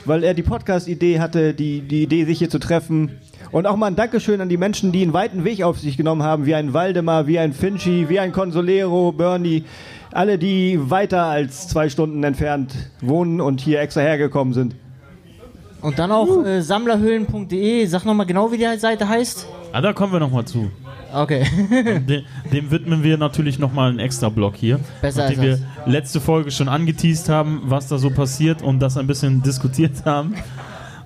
weil er die Podcast-Idee hatte, die, die Idee, sich hier zu treffen. Und auch mal ein Dankeschön an die Menschen, die einen weiten Weg auf sich genommen haben, wie ein Waldemar, wie ein Finchi, wie ein Consolero, Bernie. Alle, die weiter als zwei Stunden entfernt wohnen und hier extra hergekommen sind. Und dann auch äh, sammlerhöhlen.de. Sag nochmal genau, wie die Seite heißt. Ah, da kommen wir nochmal zu. Okay. Dem, dem widmen wir natürlich nochmal einen extra Block hier. Besser nachdem als wir letzte Folge schon angeteased haben, was da so passiert und das ein bisschen diskutiert haben.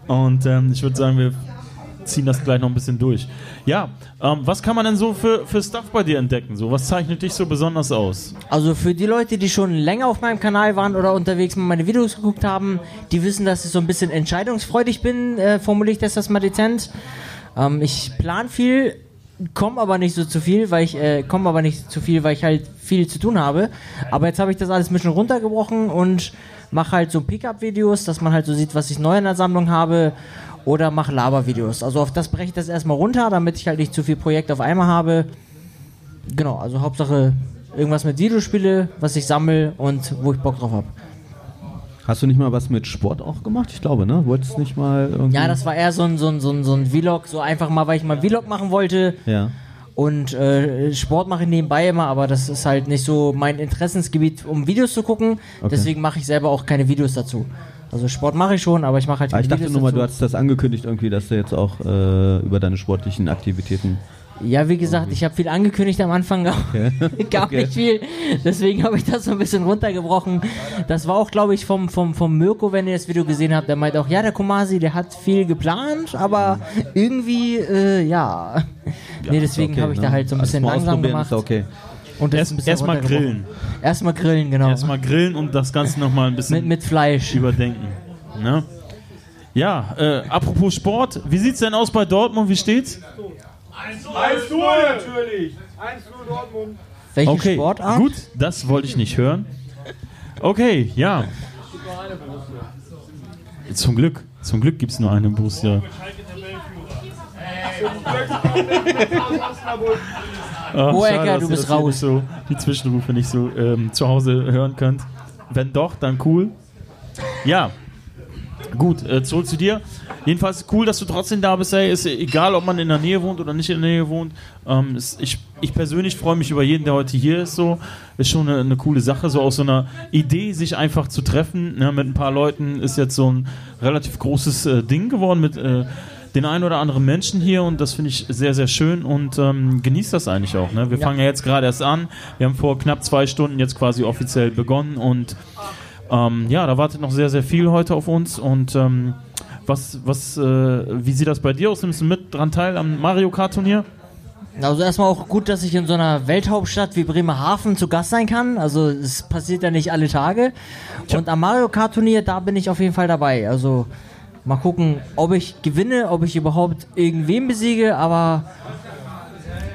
Und ähm, ich würde sagen, wir ziehen das gleich noch ein bisschen durch. Ja, ähm, was kann man denn so für, für Stuff bei dir entdecken? So, was zeichnet dich so besonders aus? Also für die Leute, die schon länger auf meinem Kanal waren oder unterwegs mal meine Videos geguckt haben, die wissen, dass ich so ein bisschen entscheidungsfreudig bin, äh, formuliere ich das das mal dezent. Ähm, ich plan viel, komme aber nicht so zu viel, weil ich äh, komme aber nicht zu viel, weil ich halt viel zu tun habe. Aber jetzt habe ich das alles ein bisschen runtergebrochen und mache halt so Pickup-Videos, dass man halt so sieht, was ich neu in der Sammlung habe. Oder mache Laber-Videos. Also auf das breche ich das erstmal runter, damit ich halt nicht zu viel Projekte auf einmal habe. Genau, also Hauptsache irgendwas mit Videospiele, was ich sammle und wo ich Bock drauf habe. Hast du nicht mal was mit Sport auch gemacht? Ich glaube, ne? Wolltest nicht mal irgendwie. Ja, das war eher so ein, so ein, so ein, so ein Vlog, so einfach mal, weil ich mal Vlog machen wollte. Ja. Und äh, Sport mache ich nebenbei immer, aber das ist halt nicht so mein Interessensgebiet, um Videos zu gucken. Okay. Deswegen mache ich selber auch keine Videos dazu. Also Sport mache ich schon, aber ich mache halt keine ich dachte Videos nur mal, dazu. du hattest das angekündigt irgendwie, dass du jetzt auch äh, über deine sportlichen Aktivitäten. Ja, wie gesagt, ich habe viel angekündigt am Anfang, [LAUGHS] gar Okay. nicht viel. Deswegen habe ich das so ein bisschen runtergebrochen. Das war auch, glaube ich, vom, vom, vom Mirko, wenn ihr das Video gesehen habt. Der meint auch, ja, der Kumasi, der hat viel geplant, aber irgendwie, äh, ja. nee, deswegen Okay, habe ich ne? da halt so ein bisschen mal langsam gemacht. Ist okay. Und das Erst- ein bisschen Erstmal grillen. Erstmal grillen, genau. Erstmal grillen und das Ganze nochmal ein bisschen mit, mit Fleisch. überdenken. Ne? Ja, äh, apropos Sport, wie sieht's denn aus bei Dortmund? Wie steht's? Welche Okay, Sportart? gut, das wollte ich nicht hören. Okay, ja. Zum Glück, zum Glück gibt es nur eine Borussia. Ach, Hohecker, schade, dass du bist raus. So, die Zwischenrufe nicht so ähm, zu Hause hören könnt. Wenn doch, dann cool. Ja, gut, äh, zurück zu dir. Jedenfalls cool, dass du trotzdem da bist. Ey. Ist egal, ob man in der Nähe wohnt oder nicht in der Nähe wohnt. Ähm, ist, ich, ich persönlich freue mich über jeden, der heute hier ist. So ist schon eine, eine coole Sache. So aus so einer Idee, sich einfach zu treffen ne, mit ein paar Leuten, ist jetzt so ein relativ großes äh, Ding geworden mit äh, den ein oder anderen Menschen hier und das finde ich sehr, sehr schön und ähm, genießt das eigentlich auch. Ne? Wir Ja. fangen ja jetzt gerade erst an. Wir haben vor knapp zwei Stunden jetzt quasi offiziell begonnen und ähm, ja, da wartet noch sehr, sehr viel heute auf uns. Und ähm, was, was, äh, wie sieht das bei dir aus? Nimmst du mit dran teil am Mario Kart Turnier? Also erstmal auch gut, dass ich in so einer Welthauptstadt wie Bremerhaven zu Gast sein kann. Also es passiert ja nicht alle Tage. Und am Mario Kart Turnier, da bin ich auf jeden Fall dabei. Also mal gucken, ob ich gewinne, ob ich überhaupt irgendwen besiege, aber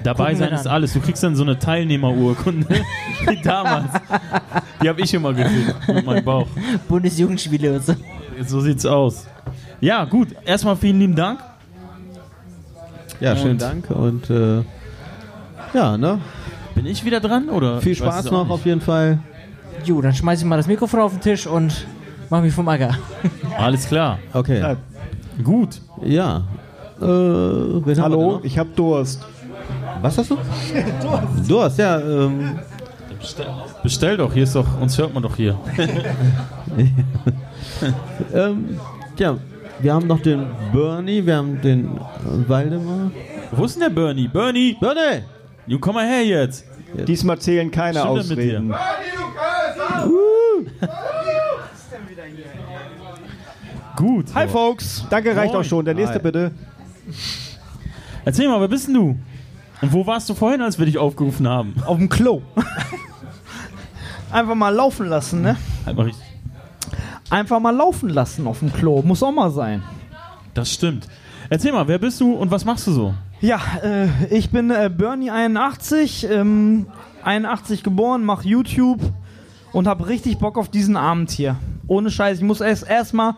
Dabei sein ist alles. Du kriegst dann so eine Teilnehmerurkunde [LAUGHS] wie damals. Die habe ich immer gekriegt mit meinem Bauch. Bundesjugendspiele und so. So sieht's aus. Ja, gut. Erstmal vielen lieben Dank. Ja, schönen Und- Dank und äh, ja, ne? Bin ich wieder dran oder? Viel Spaß noch nicht. auf jeden Fall. Jo, dann schmeiß ich mal das Mikrofon auf den Tisch und mach mich vom Acker. Alles klar. Okay. Gut. Ja. Äh, Hallo, ich hab Durst. Was hast du? Durst. [LAUGHS] Durst, ja. Ähm, Bestell doch. Hier ist doch. Uns hört man doch hier. [LAUGHS] ähm, ja, wir haben noch den Bernie, wir haben den äh, Waldemar. Wo ist denn der Bernie? Bernie! Bernie! Du komm mal her jetzt. Diesmal zählen keine Stimmt denn mit Ausreden. [LAUGHS] Gut. Hi, Folks. Danke, reicht Moin. auch schon. Der nächste Hi. bitte. Erzähl mal, wer bist denn du? Und wo warst du vorhin, als wir dich aufgerufen haben? Auf dem Klo. Einfach mal laufen lassen, ne? Halt mal richtig. Einfach mal laufen lassen auf dem Klo. Muss auch mal sein. Das stimmt. Erzähl mal, wer bist du und was machst du so? Ja, äh, ich bin äh, Bernie81, ähm, 81 geboren, mach YouTube und hab richtig Bock auf diesen Abend hier. Ohne Scheiß, ich muss erst erstmal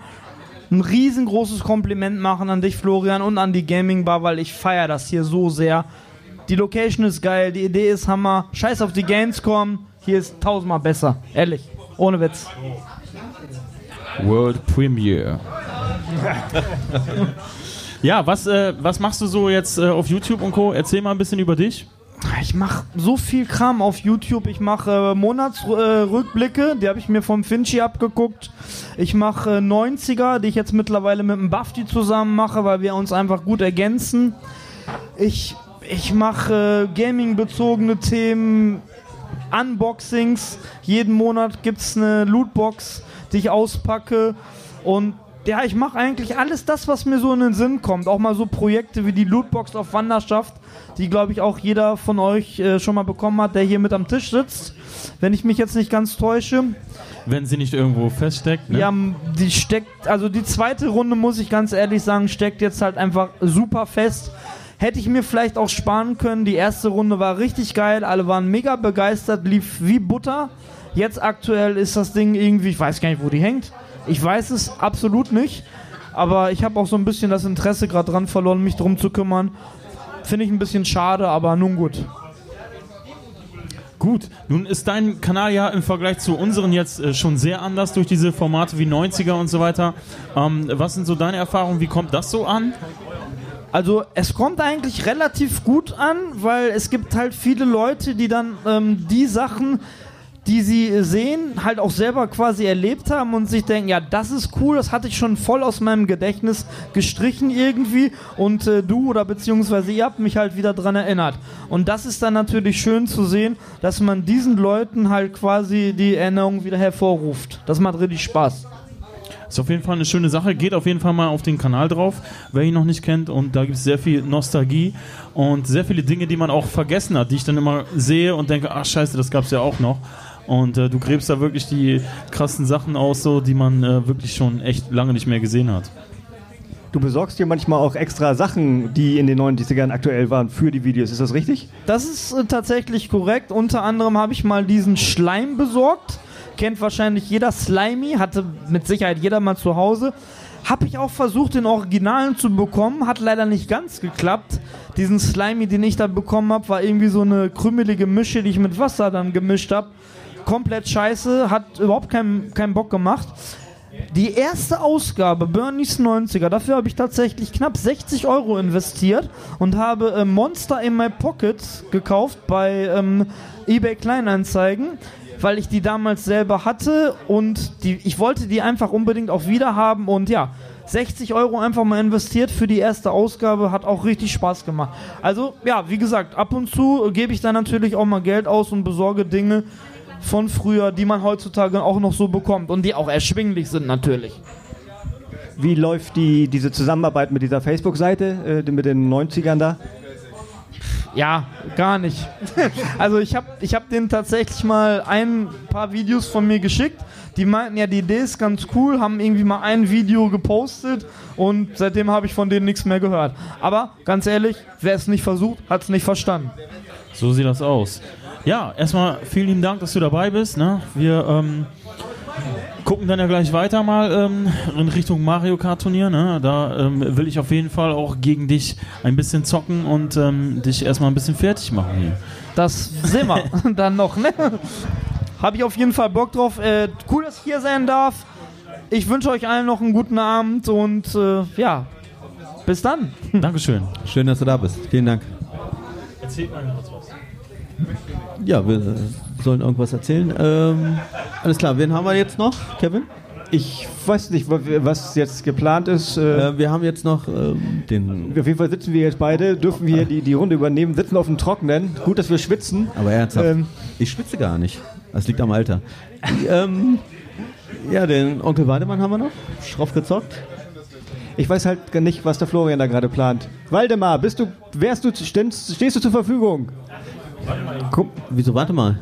ein riesengroßes Kompliment machen an dich, Florian, und an die Gaming Bar, weil ich feier das hier so sehr. Die Location ist geil, die Idee ist Hammer. Scheiß auf die Gamescom, hier ist tausendmal besser. Ehrlich, ohne Witz. World Premiere. [LAUGHS] ja, was, äh, was machst du so jetzt äh, auf YouTube und Co? Erzähl mal ein bisschen über dich. Ich mache so viel Kram auf YouTube. Ich mache äh, Monatsrückblicke, die habe ich mir vom Finchi abgeguckt. Ich mache äh, 90er, die ich jetzt mittlerweile mit dem Bafti zusammen mache, weil wir uns einfach gut ergänzen. Ich, ich mache Gaming-bezogene Themen, Unboxings. Jeden Monat gibt es eine Lootbox, die ich auspacke. Und ja, ich mache eigentlich alles das, was mir so in den Sinn kommt. Auch mal so Projekte wie die Lootbox auf Wanderschaft, die, glaube ich, auch jeder von euch äh, schon mal bekommen hat, der hier mit am Tisch sitzt. Wenn ich mich jetzt nicht ganz täusche. Wenn sie nicht irgendwo feststeckt. Ne? Ja, die steckt, also die zweite Runde, muss ich ganz ehrlich sagen, steckt jetzt halt einfach super fest. Hätte ich mir vielleicht auch sparen können. Die erste Runde war richtig geil, alle waren mega begeistert, lief wie Butter. Jetzt aktuell ist das Ding irgendwie, ich weiß gar nicht, wo die hängt. Ich weiß es absolut nicht. Aber ich habe auch so ein bisschen das Interesse gerade dran verloren, mich drum zu kümmern. Finde ich ein bisschen schade, aber nun gut. Gut, nun ist dein Kanal ja im Vergleich zu unseren jetzt äh, schon sehr anders durch diese Formate wie 90er und so weiter. Ähm, was sind so deine Erfahrungen? Wie kommt das so an? Also es kommt eigentlich relativ gut an, weil es gibt halt viele Leute, die dann ähm, die Sachen, die sie sehen, halt auch selber quasi erlebt haben und sich denken, ja, das ist cool, das hatte ich schon voll aus meinem Gedächtnis gestrichen irgendwie und äh, du oder beziehungsweise ihr habt mich halt wieder dran erinnert. Und das ist dann natürlich schön zu sehen, dass man diesen Leuten halt quasi die Erinnerung wieder hervorruft. Das macht richtig Spaß. Ist auf jeden Fall eine schöne Sache. Geht auf jeden Fall mal auf den Kanal drauf, wer ihn noch nicht kennt. Und da gibt es sehr viel Nostalgie und sehr viele Dinge, die man auch vergessen hat, die ich dann immer sehe und denke, ach scheiße, das gab es ja auch noch. Und äh, du gräbst da wirklich die krassen Sachen aus, so, die man äh, wirklich schon echt lange nicht mehr gesehen hat. Du besorgst dir manchmal auch extra Sachen, die in den 90ern aktuell waren für die Videos. Ist das richtig? Das ist äh, tatsächlich korrekt. Unter anderem habe ich mal diesen Schleim besorgt. Kennt wahrscheinlich jeder Slimy, hatte mit Sicherheit jeder mal zu Hause. Habe ich auch versucht, den Originalen zu bekommen, hat leider nicht ganz geklappt. Diesen Slimy, den ich da bekommen habe, war irgendwie so eine krümelige Mische, die ich mit Wasser dann gemischt habe. Komplett scheiße, hat überhaupt keinen keinen Bock gemacht. Die erste Ausgabe, Bernie's 90er, dafür habe ich tatsächlich knapp 60 Euro investiert und habe äh, Monster in My Pocket gekauft bei ähm, eBay Kleinanzeigen, weil ich die damals selber hatte und die, ich wollte die einfach unbedingt auch wieder haben und ja, 60 Euro einfach mal investiert für die erste Ausgabe, hat auch richtig Spaß gemacht. Also ja, wie gesagt, ab und zu gebe ich da natürlich auch mal Geld aus und besorge Dinge von früher, die man heutzutage auch noch so bekommt und die auch erschwinglich sind natürlich. Wie läuft die, diese Zusammenarbeit mit dieser Facebook-Seite, äh, mit den 90ern da? Ja, gar nicht. [LAUGHS] also ich habe ich hab denen tatsächlich mal ein paar Videos von mir geschickt. Die meinten ja, die Idee ist ganz cool, haben irgendwie mal ein Video gepostet und seitdem habe ich von denen nichts mehr gehört. Aber ganz ehrlich, wer es nicht versucht, hat es nicht verstanden. So sieht das aus. Ja, erstmal vielen lieben Dank, dass du dabei bist. Ne? Wir ähm, gucken dann ja gleich weiter mal ähm, in Richtung Mario Kart Turnier. Ne? Da ähm, will ich auf jeden Fall auch gegen dich ein bisschen zocken und ähm, dich erstmal ein bisschen fertig machen hier. Das sehen wir [LAUGHS] [LAUGHS] dann noch, ne? Habe ich auf jeden Fall Bock drauf. Äh, cool, dass ich hier sein darf. Ich wünsche euch allen noch einen guten Abend und äh, ja, bis dann. Dankeschön. Schön, dass du da bist. Vielen Dank. Erzählt mal kurz was. Ja, wir sollen irgendwas erzählen. Ähm, alles klar, wen haben wir jetzt noch? Kevin? Ich weiß nicht, wa- was jetzt geplant ist. Äh, Äh, wir haben jetzt noch ähm, den. auf jeden Fall sitzen wir jetzt beide, dürfen wir die, die Runde übernehmen, sitzen auf dem Trockenen. Gut, dass wir schwitzen. Aber ernsthaft, Ähm. ich schwitze gar nicht. Das liegt am Alter. ähm, ja, den Onkel Weidemann haben wir noch. Schroff gezockt. Ich weiß halt gar nicht, was der Florian da gerade plant. Waldemar, bist du, wärst du, stehst, stehst du zur Verfügung? Guck, Wieso, warte mal.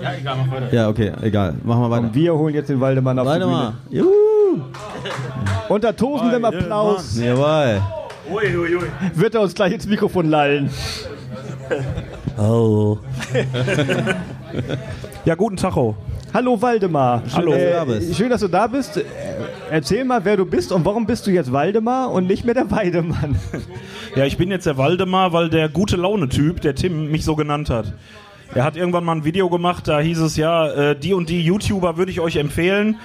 Ja, egal, mach weiter. Ja, okay, egal. Machen wir weiter. wir holen jetzt den Waldemar auf Waldemar. die Juhu. Bühne. [LAUGHS] Unter tosendem Applaus Jawohl. wird er uns gleich ins Mikrofon lallen. Oh. [LAUGHS] Ja, guten Tacho. Hallo Waldemar. Schön, dass du da bist. Schön, dass du da bist. Äh, Erzähl mal, wer du bist und warum bist du jetzt Waldemar und nicht mehr der Weidemann? [LAUGHS] Ja, ich bin jetzt der Waldemar, weil der gute Laune-Typ, der Tim, mich so genannt hat. Er hat irgendwann mal ein Video gemacht, da hieß es ja, äh, die und die YouTuber würde ich euch empfehlen.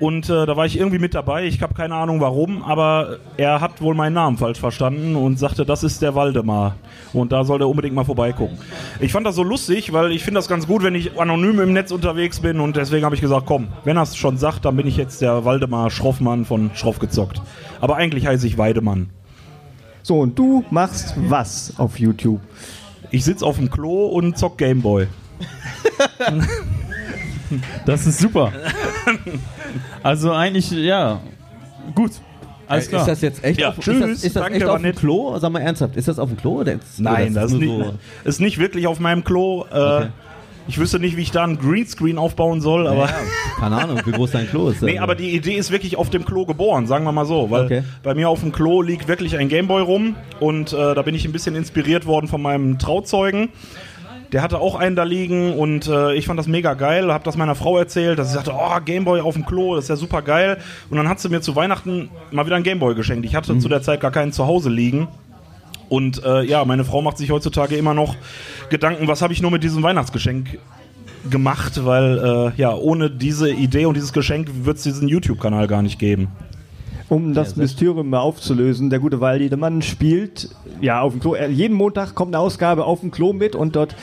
Und äh, da war ich irgendwie mit dabei. Ich habe keine Ahnung warum, aber er hat wohl meinen Namen falsch verstanden und sagte, das ist der Waldemar. Und da soll er unbedingt mal vorbeigucken. Ich fand das so lustig, weil ich finde das ganz gut, wenn ich anonym im Netz unterwegs bin. Und deswegen habe ich gesagt, komm, wenn er es schon sagt, dann bin ich jetzt der Waldemar Schroffmann von Schroff gezockt. Aber eigentlich heiße ich Weidemann. So, und du machst was auf YouTube? Ich sitze auf dem Klo und zock Gameboy. Das ist super. [LAUGHS] Also eigentlich, ja, gut. Alles klar. Ist das jetzt echt Ja, auf, tschüss. ist das, ist das Danke, echt auf dem. Klo? Sag mal ernsthaft, ist das auf dem Klo? Oder ist, Nein, oder das ist nur nicht, so- ist nicht wirklich auf meinem Klo. Äh, Okay. Ich wüsste nicht, wie ich da einen Greenscreen aufbauen soll, aber. Ja, keine Ahnung, wie groß dein Klo ist. Nee, also. aber die Idee ist wirklich auf dem Klo geboren, sagen wir mal so. Weil Okay. bei mir auf dem Klo liegt wirklich ein Gameboy rum und äh, da bin ich ein bisschen inspiriert worden von meinem Trauzeugen. Der hatte auch einen da liegen und äh, ich fand das mega geil, hab das meiner Frau erzählt, dass sie sagte, oh, Gameboy auf dem Klo, das ist ja super geil. Und dann hat sie mir zu Weihnachten mal wieder ein Gameboy geschenkt. Ich hatte zu der Zeit gar keinen zu Hause liegen. Und äh, ja, meine Frau macht sich heutzutage immer noch Gedanken, was habe ich nur mit diesem Weihnachtsgeschenk gemacht, weil äh, ja, ohne diese Idee und dieses Geschenk wird es diesen YouTube-Kanal gar nicht geben. Um das Mysterium mal aufzulösen, der gute Waldemann spielt ja auf dem Klo. Er- Jeden Montag kommt eine Ausgabe auf dem Klo mit und dort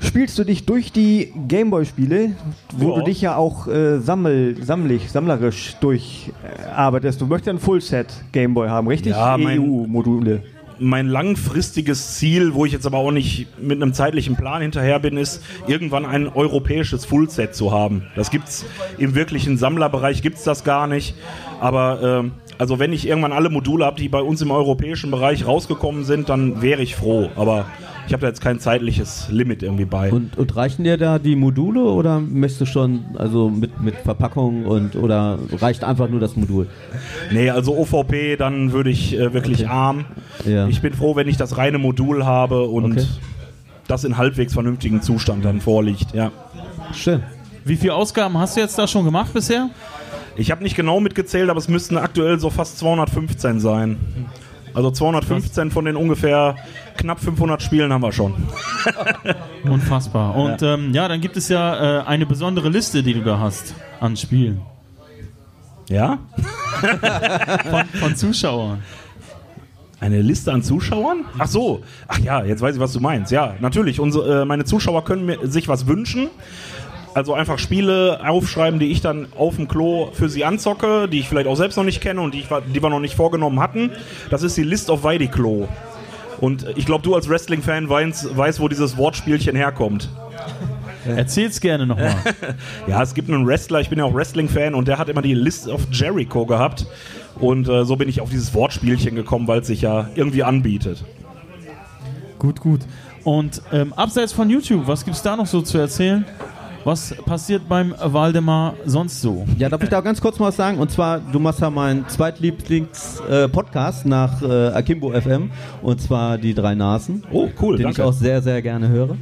spielst du dich durch die Gameboy-Spiele, wo Ja. du dich ja auch äh, sammel, sammlich, sammlerisch durcharbeitest. Du möchtest ja ein Fullset Gameboy haben, richtig? Ja, EU-Module. Mein langfristiges Ziel, wo ich jetzt aber auch nicht mit einem zeitlichen Plan hinterher bin, ist, irgendwann ein europäisches Fullset zu haben. Das gibt's im wirklichen Sammlerbereich gibt's das gar nicht. Aber ähm, also wenn ich irgendwann alle Module habe, die bei uns im europäischen Bereich rausgekommen sind, dann wäre ich froh. Aber ich habe da jetzt kein zeitliches Limit irgendwie bei. Und, und reichen dir da die Module oder möchtest du schon also mit, mit Verpackung und oder reicht einfach nur das Modul? Nee, also OVP, dann würde ich äh, wirklich arm. Ja. Ich bin froh, wenn ich das reine Modul habe und Okay. das in halbwegs vernünftigen Zustand dann vorliegt. Ja. Schön. Wie viele Ausgaben hast du jetzt da schon gemacht bisher? Ich habe nicht genau mitgezählt, aber es müssten aktuell so fast 215 sein. Also 215 von den ungefähr knapp 500 Spielen haben wir schon. [LAUGHS] Unfassbar. Und ja, ähm, ja dann gibt es ja äh, eine besondere Liste, die du da hast an Spielen Ja? [LAUGHS] von, von Zuschauern. Eine Liste an Zuschauern? Ach so. Ach ja, jetzt weiß ich, was du meinst. Ja, natürlich. Unsere, äh, meine Zuschauer können mir, sich was wünschen. Also einfach Spiele aufschreiben, die ich dann auf dem Klo für sie anzocke, die ich vielleicht auch selbst noch nicht kenne und die, ich, die wir noch nicht vorgenommen hatten. Das ist die List of Weidi-Klo. Und ich glaube, du als Wrestling-Fan weißt, weißt, wo dieses Wortspielchen herkommt. Erzähl's gerne nochmal. [LAUGHS] Ja, es gibt einen Wrestler, ich bin ja auch Wrestling-Fan und der hat immer die List of Jericho gehabt. Und äh, so bin ich auf dieses Wortspielchen gekommen, weil es sich ja irgendwie anbietet. gut, gut. Und ähm, abseits von YouTube, was gibt's da noch so zu erzählen? Was passiert beim Waldemar sonst so? Ja, darf ich da ganz kurz mal was sagen? Und zwar, du machst ja meinen Zweitlieblings-Podcast nach äh, Akimbo FM und zwar die drei Nasen. Oh, cool, den danke. ich auch sehr, sehr gerne höre.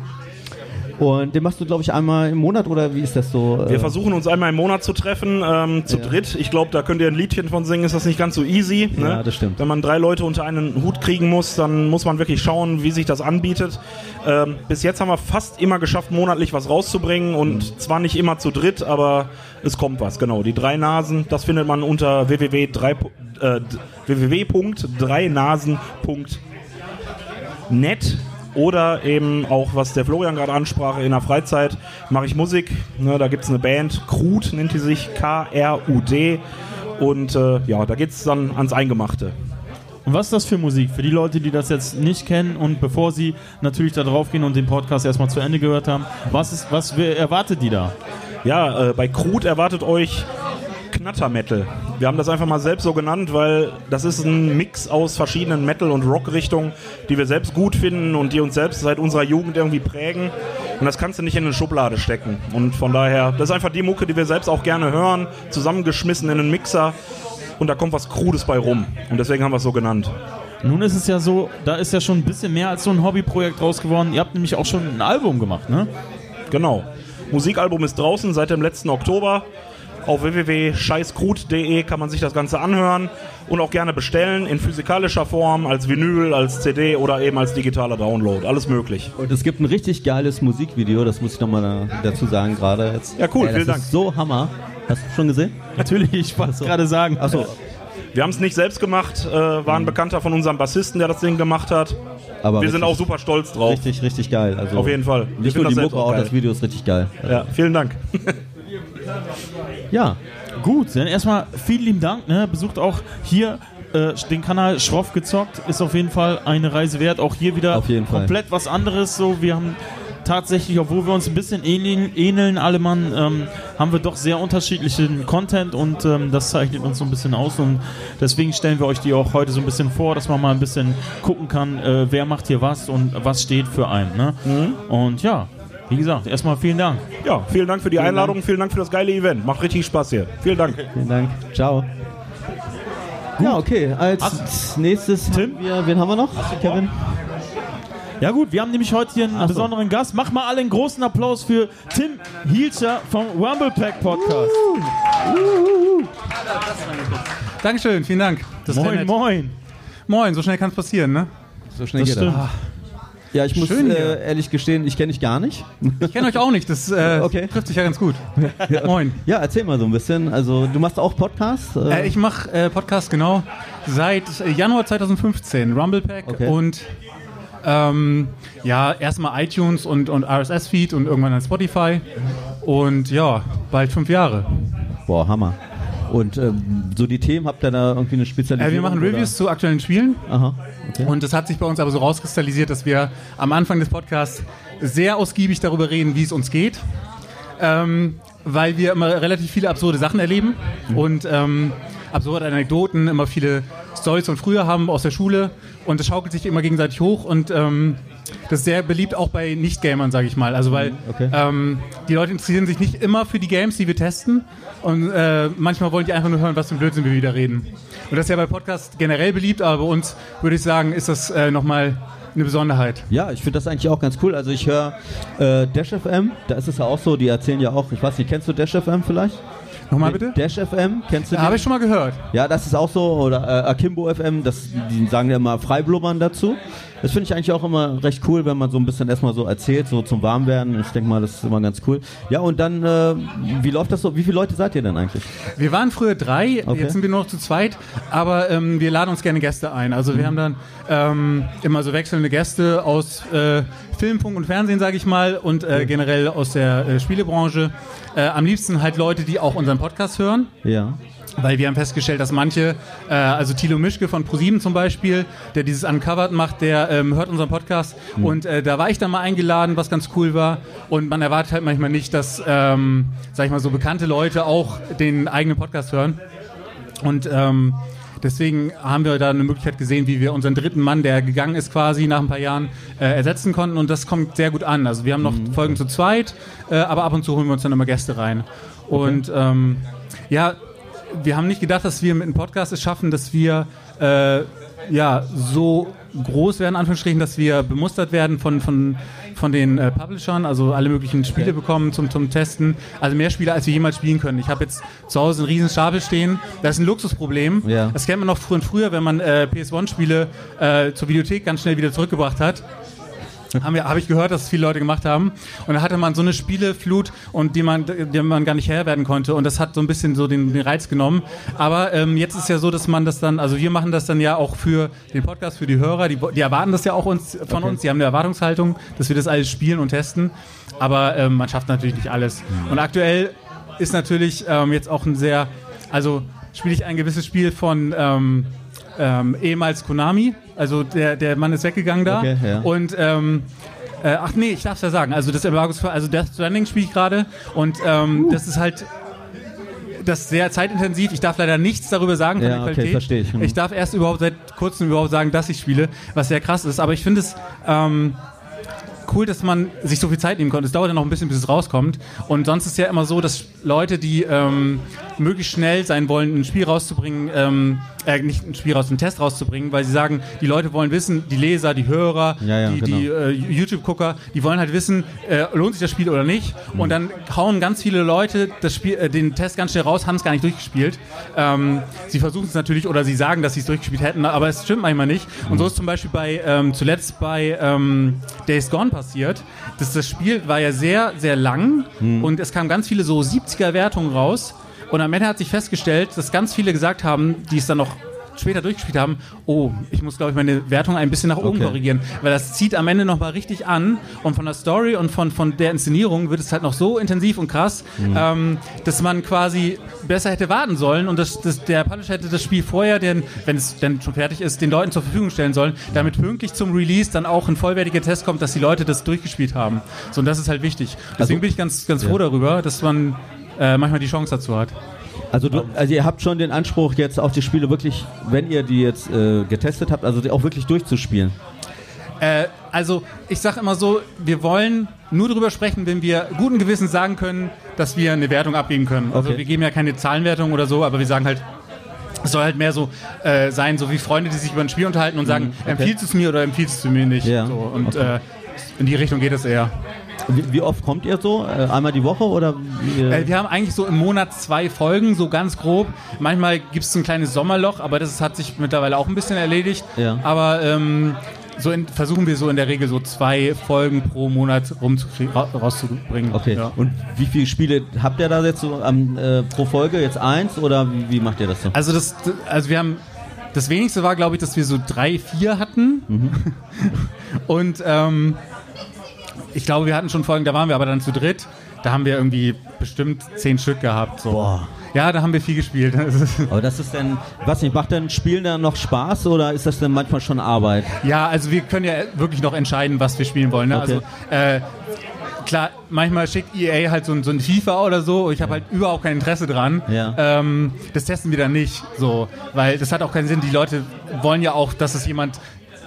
Und den machst du, glaube ich, einmal im Monat oder wie ist das so? Wir äh, versuchen uns einmal im Monat zu treffen, ähm, zu Ja. dritt. Ich glaube, da könnt ihr ein Liedchen von singen, ist das nicht ganz so easy. Ne? Ja, das stimmt. Wenn man drei Leute unter einen Hut kriegen muss, dann muss man wirklich schauen, wie sich das anbietet. Ähm, bis jetzt haben wir fast immer geschafft, monatlich was rauszubringen und Mhm. zwar nicht immer zu dritt, aber es kommt was, genau. Die drei Nasen, das findet man unter www.3, äh, www.dreinasen.net oder eben auch, was der Florian gerade ansprach, in der Freizeit mache ich Musik. Ne, da gibt es eine Band, Krut nennt die sich, K-R-U-D. Und äh, ja, da geht es dann ans Eingemachte. Und was ist das für Musik? Für die Leute, die das jetzt nicht kennen und bevor sie natürlich da drauf gehen und den Podcast erstmal zu Ende gehört haben, was, ist, was erwartet die da? Ja, äh, bei Krut erwartet euch Knattermetal. Wir haben das einfach mal selbst so genannt, weil das ist ein Mix aus verschiedenen Metal- und Rock-Richtungen, die wir selbst gut finden und die uns selbst seit unserer Jugend irgendwie prägen. Und das kannst du nicht in eine Schublade stecken. Und von daher, das ist einfach die Mucke, die wir selbst auch gerne hören, zusammengeschmissen in einen Mixer. Und da kommt was Krudes bei rum. Und deswegen haben wir es so genannt. Nun ist es ja so, da ist ja schon ein bisschen mehr als so ein Hobbyprojekt raus geworden. Ihr habt nämlich auch schon ein Album gemacht, ne? Genau. Musikalbum ist draußen seit dem letzten Oktober. Auf www.scheißkrut.de kann man sich das Ganze anhören und auch gerne bestellen in physikalischer Form, als Vinyl, als CD oder eben als digitaler Download. Alles möglich. Und es gibt ein richtig geiles Musikvideo, das muss ich nochmal dazu sagen gerade jetzt. Ja, cool, Ey, das vielen ist Dank. so Hammer. Hast du schon gesehen? Natürlich, ich wollte es gerade sagen. Achso, Wir haben es nicht selbst gemacht, äh, war ein Bekannter von unserem Bassisten, der das Ding gemacht hat. aber Wir sind richtig, auch super stolz drauf. richtig, richtig geil. Also Auf jeden Fall. Nicht nur die Mucke, auch auch geil. das Video ist richtig geil. Ja, vielen Dank. [LAUGHS] Ja, Gut, dann erstmal vielen lieben Dank. Ne? Besucht auch hier äh, den Kanal Schroff gezockt. Ist auf jeden Fall eine Reise wert. Auch hier wieder Auf jeden Fall. komplett was anderes. So, wir haben tatsächlich, obwohl wir uns ein bisschen ähneln, ähneln alle Mann, ähm, haben wir doch sehr unterschiedlichen Content und ähm, das zeichnet uns so ein bisschen aus und deswegen stellen wir euch die auch heute so ein bisschen vor, dass man mal ein bisschen gucken kann, äh, wer macht hier was und was steht für einen. Ne? Und ja, wie gesagt, erstmal vielen Dank. Ja, vielen Dank für die Einladung, vielen Dank für das geile Event. Macht richtig Spaß hier. Vielen Dank. vielen Dank. Ciao. Ja, okay. Als nächstes Tim? haben wir, wen haben wir noch? Kevin? Ja gut, wir haben nämlich heute hier einen Ach so. besonderen Gast. Mach mal alle einen großen Applaus für Tim Hielscher vom Rumble Pack Podcast. Dankeschön, vielen Dank. Das Moin, moin. Moin, so schnell kann es passieren, ne? So schnell Das geht das. Ja, ich muss äh, ehrlich gestehen, ich kenne dich gar nicht. Ich kenne euch auch nicht, das äh, [LAUGHS] Okay. trifft sich ja ganz gut. [LAUGHS] Moin. Ja, erzähl mal so ein bisschen. Also, du machst auch Podcasts? Äh, ich mache äh, Podcast genau seit äh, Januar 2015, Rumblepack Okay. und ähm, ja, erstmal iTunes und, und RSS-Feed und irgendwann dann Spotify und ja, bald fünf Jahre. Boah, Hammer. Und ähm, so die Themen, habt ihr da irgendwie eine Spezialisierung? Äh, wir machen oder? Reviews zu aktuellen Spielen Aha, okay. und das hat sich bei uns aber so rauskristallisiert, dass wir am Anfang des Podcasts sehr ausgiebig darüber reden, wie es uns geht. Ähm, weil wir immer relativ viele absurde Sachen erleben und ähm, absurde Anekdoten, immer viele Stories von früher haben aus der Schule und das schaukelt sich immer gegenseitig hoch und ähm, das ist sehr beliebt auch bei Nicht-Gamern, sage ich mal. Also weil okay. ähm, die Leute interessieren sich nicht immer für die Games, die wir testen und äh, manchmal wollen die einfach nur hören, was für ein Blödsinn wir wieder reden. Und das ist ja bei Podcasts generell beliebt, aber bei uns würde ich sagen, ist das äh, nochmal eine Besonderheit. Ja, ich finde das eigentlich auch ganz cool. Also ich höre äh, Dash FM, da ist es ja auch so, die erzählen ja auch, ich weiß nicht, kennst du Dash FM vielleicht? Nochmal bitte? Dash FM, kennst du Ja, den? Habe ich schon mal gehört. Ja, das ist auch so. Oder äh, Akimbo FM, das, die sagen ja immer Freiblubbern dazu. Das finde ich eigentlich auch immer recht cool, wenn man so ein bisschen erstmal so erzählt, so zum Warmwerden. Ich denke mal, das ist immer ganz cool. Ja, und dann, äh, wie läuft das so? Wie viele Leute seid ihr denn eigentlich? Wir waren früher drei, Okay. jetzt sind wir nur noch zu zweit, aber ähm, wir laden uns gerne Gäste ein. Also wir haben dann ähm, immer so wechselnde Gäste aus äh, Film, Funk und Fernsehen, sage ich mal, und äh, generell aus der äh, Spielebranche. Äh, am liebsten halt Leute, die auch unseren Podcast hören. Ja. Weil wir haben festgestellt, dass manche, äh, also Thilo Mischke von ProSieben zum Beispiel, der dieses Uncovered macht, der ähm, hört unseren Podcast. Und äh, da war ich dann mal eingeladen, was ganz cool war. Und man erwartet halt manchmal nicht, dass, ähm, sag ich mal, so bekannte Leute auch den eigenen Podcast hören. Und ähm, deswegen haben wir da eine Möglichkeit gesehen, wie wir unseren dritten Mann, der gegangen ist quasi nach ein paar Jahren, äh, ersetzen konnten. Und das kommt sehr gut an. Also wir haben noch Folgen zu zweit, äh, aber ab und zu holen wir uns dann immer Gäste rein. Und ähm, ja, wir haben nicht gedacht, dass wir mit einem Podcast es schaffen, dass wir äh, ja so groß werden, in Anführungsstrichen, dass wir bemustert werden von, von, von den äh, Publishern, also alle möglichen Spiele bekommen zum, zum Testen. Also mehr Spiele, als wir jemals spielen können. Ich habe jetzt zu Hause einen riesen Stapel stehen. Das ist ein Luxusproblem. Ja. Das kennt man noch früher und früher, wenn man äh, PS1-Spiele äh, zur Videothek ganz schnell wieder zurückgebracht hat. Haben wir, habe ich gehört, dass es viele Leute gemacht haben. Und da hatte man so eine Spieleflut und die man, die man gar nicht Herr werden konnte. Und das hat so ein bisschen so den, den Reiz genommen. Aber ähm, jetzt ist ja so, dass man das dann, also wir machen das dann ja auch für den Podcast, für die Hörer. Die, die erwarten das ja auch uns, von Okay. uns. Die haben eine Erwartungshaltung, dass wir das alles spielen und testen. Aber ähm, man schafft natürlich nicht alles. Und aktuell ist natürlich ähm, jetzt auch ein sehr, also spiele ich ein gewisses Spiel von ähm, ehemals Konami. Also der, der Mann ist weggegangen da. Okay, ja. Und ähm, äh, ach nee, ich darf es ja sagen. Also das Embargos, also Death Stranding spiele ich gerade und ähm, das ist halt das ist sehr zeitintensiv. Ich darf leider nichts darüber sagen von Ja, der okay, Qualität. verstehe ich. Hm. ich darf erst überhaupt seit kurzem überhaupt sagen, dass ich spiele, was sehr krass ist. Aber ich finde es ähm, cool, dass man sich so viel Zeit nehmen konnte. Es dauert ja noch ein bisschen, bis es rauskommt. Und sonst ist es ja immer so, dass Leute, die ähm, möglichst schnell sein wollen, ein Spiel rauszubringen, ähm, äh, nicht ein Spiel raus, einen Test rauszubringen, weil sie sagen, die Leute wollen wissen, die Leser, die Hörer, Ja, ja, die, genau. die äh, YouTube-Gucker, die wollen halt wissen, äh, lohnt sich das Spiel oder nicht. Mhm. Und dann hauen ganz viele Leute das Spiel, äh, den Test ganz schnell raus, haben es gar nicht durchgespielt. Ähm, sie versuchen es natürlich oder sie sagen, dass sie es durchgespielt hätten, aber es stimmt manchmal nicht. Mhm. Und so ist zum Beispiel bei ähm, zuletzt bei ähm, Days Gone passiert. Das, das Spiel war ja sehr, sehr lang Mhm. und es kamen ganz viele so 70er-Wertungen raus. Und am Ende hat sich festgestellt, dass ganz viele gesagt haben, die es dann noch später durchgespielt haben, oh, ich muss, glaube ich, meine Wertung ein bisschen nach oben Okay. korrigieren, weil das zieht am Ende nochmal richtig an und von der Story und von, von der Inszenierung wird es halt noch so intensiv und krass, Mhm. ähm, dass man quasi besser hätte warten sollen und das, das, der Publisher hätte das Spiel vorher, den, wenn es dann schon fertig ist, den Leuten zur Verfügung stellen sollen, damit pünktlich zum Release dann auch ein vollwertiger Test kommt, dass die Leute das durchgespielt haben. So, und das ist halt wichtig. Deswegen Also- bin ich ganz, ganz froh Ja. darüber, dass man äh, manchmal die Chance dazu hat. Also, du, also ihr habt schon den Anspruch jetzt auch die Spiele wirklich, wenn ihr die jetzt äh, getestet habt, also die auch wirklich durchzuspielen. Äh, also ich sage immer so, wir wollen nur darüber sprechen, wenn wir guten Gewissens sagen können, dass wir eine Wertung abgeben können. Also Okay. wir geben ja keine Zahlenwertung oder so, aber wir sagen halt, es soll halt mehr so äh, sein, so wie Freunde, die sich über ein Spiel unterhalten und sagen, Mhm, okay. empfiehlst du es mir oder empfiehlst du mir nicht? Ja, So, und okay. äh, in die Richtung geht es eher. Wie, wie oft kommt ihr so? Äh, einmal die Woche oder? Wie, Äh, wir haben eigentlich so im Monat zwei Folgen, so ganz grob. Manchmal gibt es so ein kleines Sommerloch, aber das hat sich mittlerweile auch ein bisschen erledigt. Ja. Aber ähm, so in, versuchen wir so in der Regel so zwei Folgen pro Monat ra rauszubringen. Okay. Ja. Und wie viele Spiele habt ihr da jetzt so am, äh, pro Folge? Jetzt eins oder wie, wie macht ihr das so? Also das, also wir haben das wenigste war, glaube ich, dass wir so drei, vier hatten. Mhm. [LAUGHS] Und ähm, ich glaube, wir hatten schon Folgen, da waren wir aber dann zu dritt. Da haben wir irgendwie bestimmt zehn Stück gehabt. So. Boah. Ja, da haben wir viel gespielt. [LAUGHS] Aber das ist denn, was nicht, macht denn Spielen dann noch Spaß oder ist das denn manchmal schon Arbeit? Ja, also wir können ja wirklich noch entscheiden, was wir spielen wollen. Ne? Okay. Also äh, klar, manchmal schickt EA halt so ein, so ein FIFA oder so. Ich habe halt überhaupt kein Interesse dran. Ja. Ähm, das testen wir dann nicht, so, weil das hat auch keinen Sinn. Die Leute wollen ja auch, dass es jemand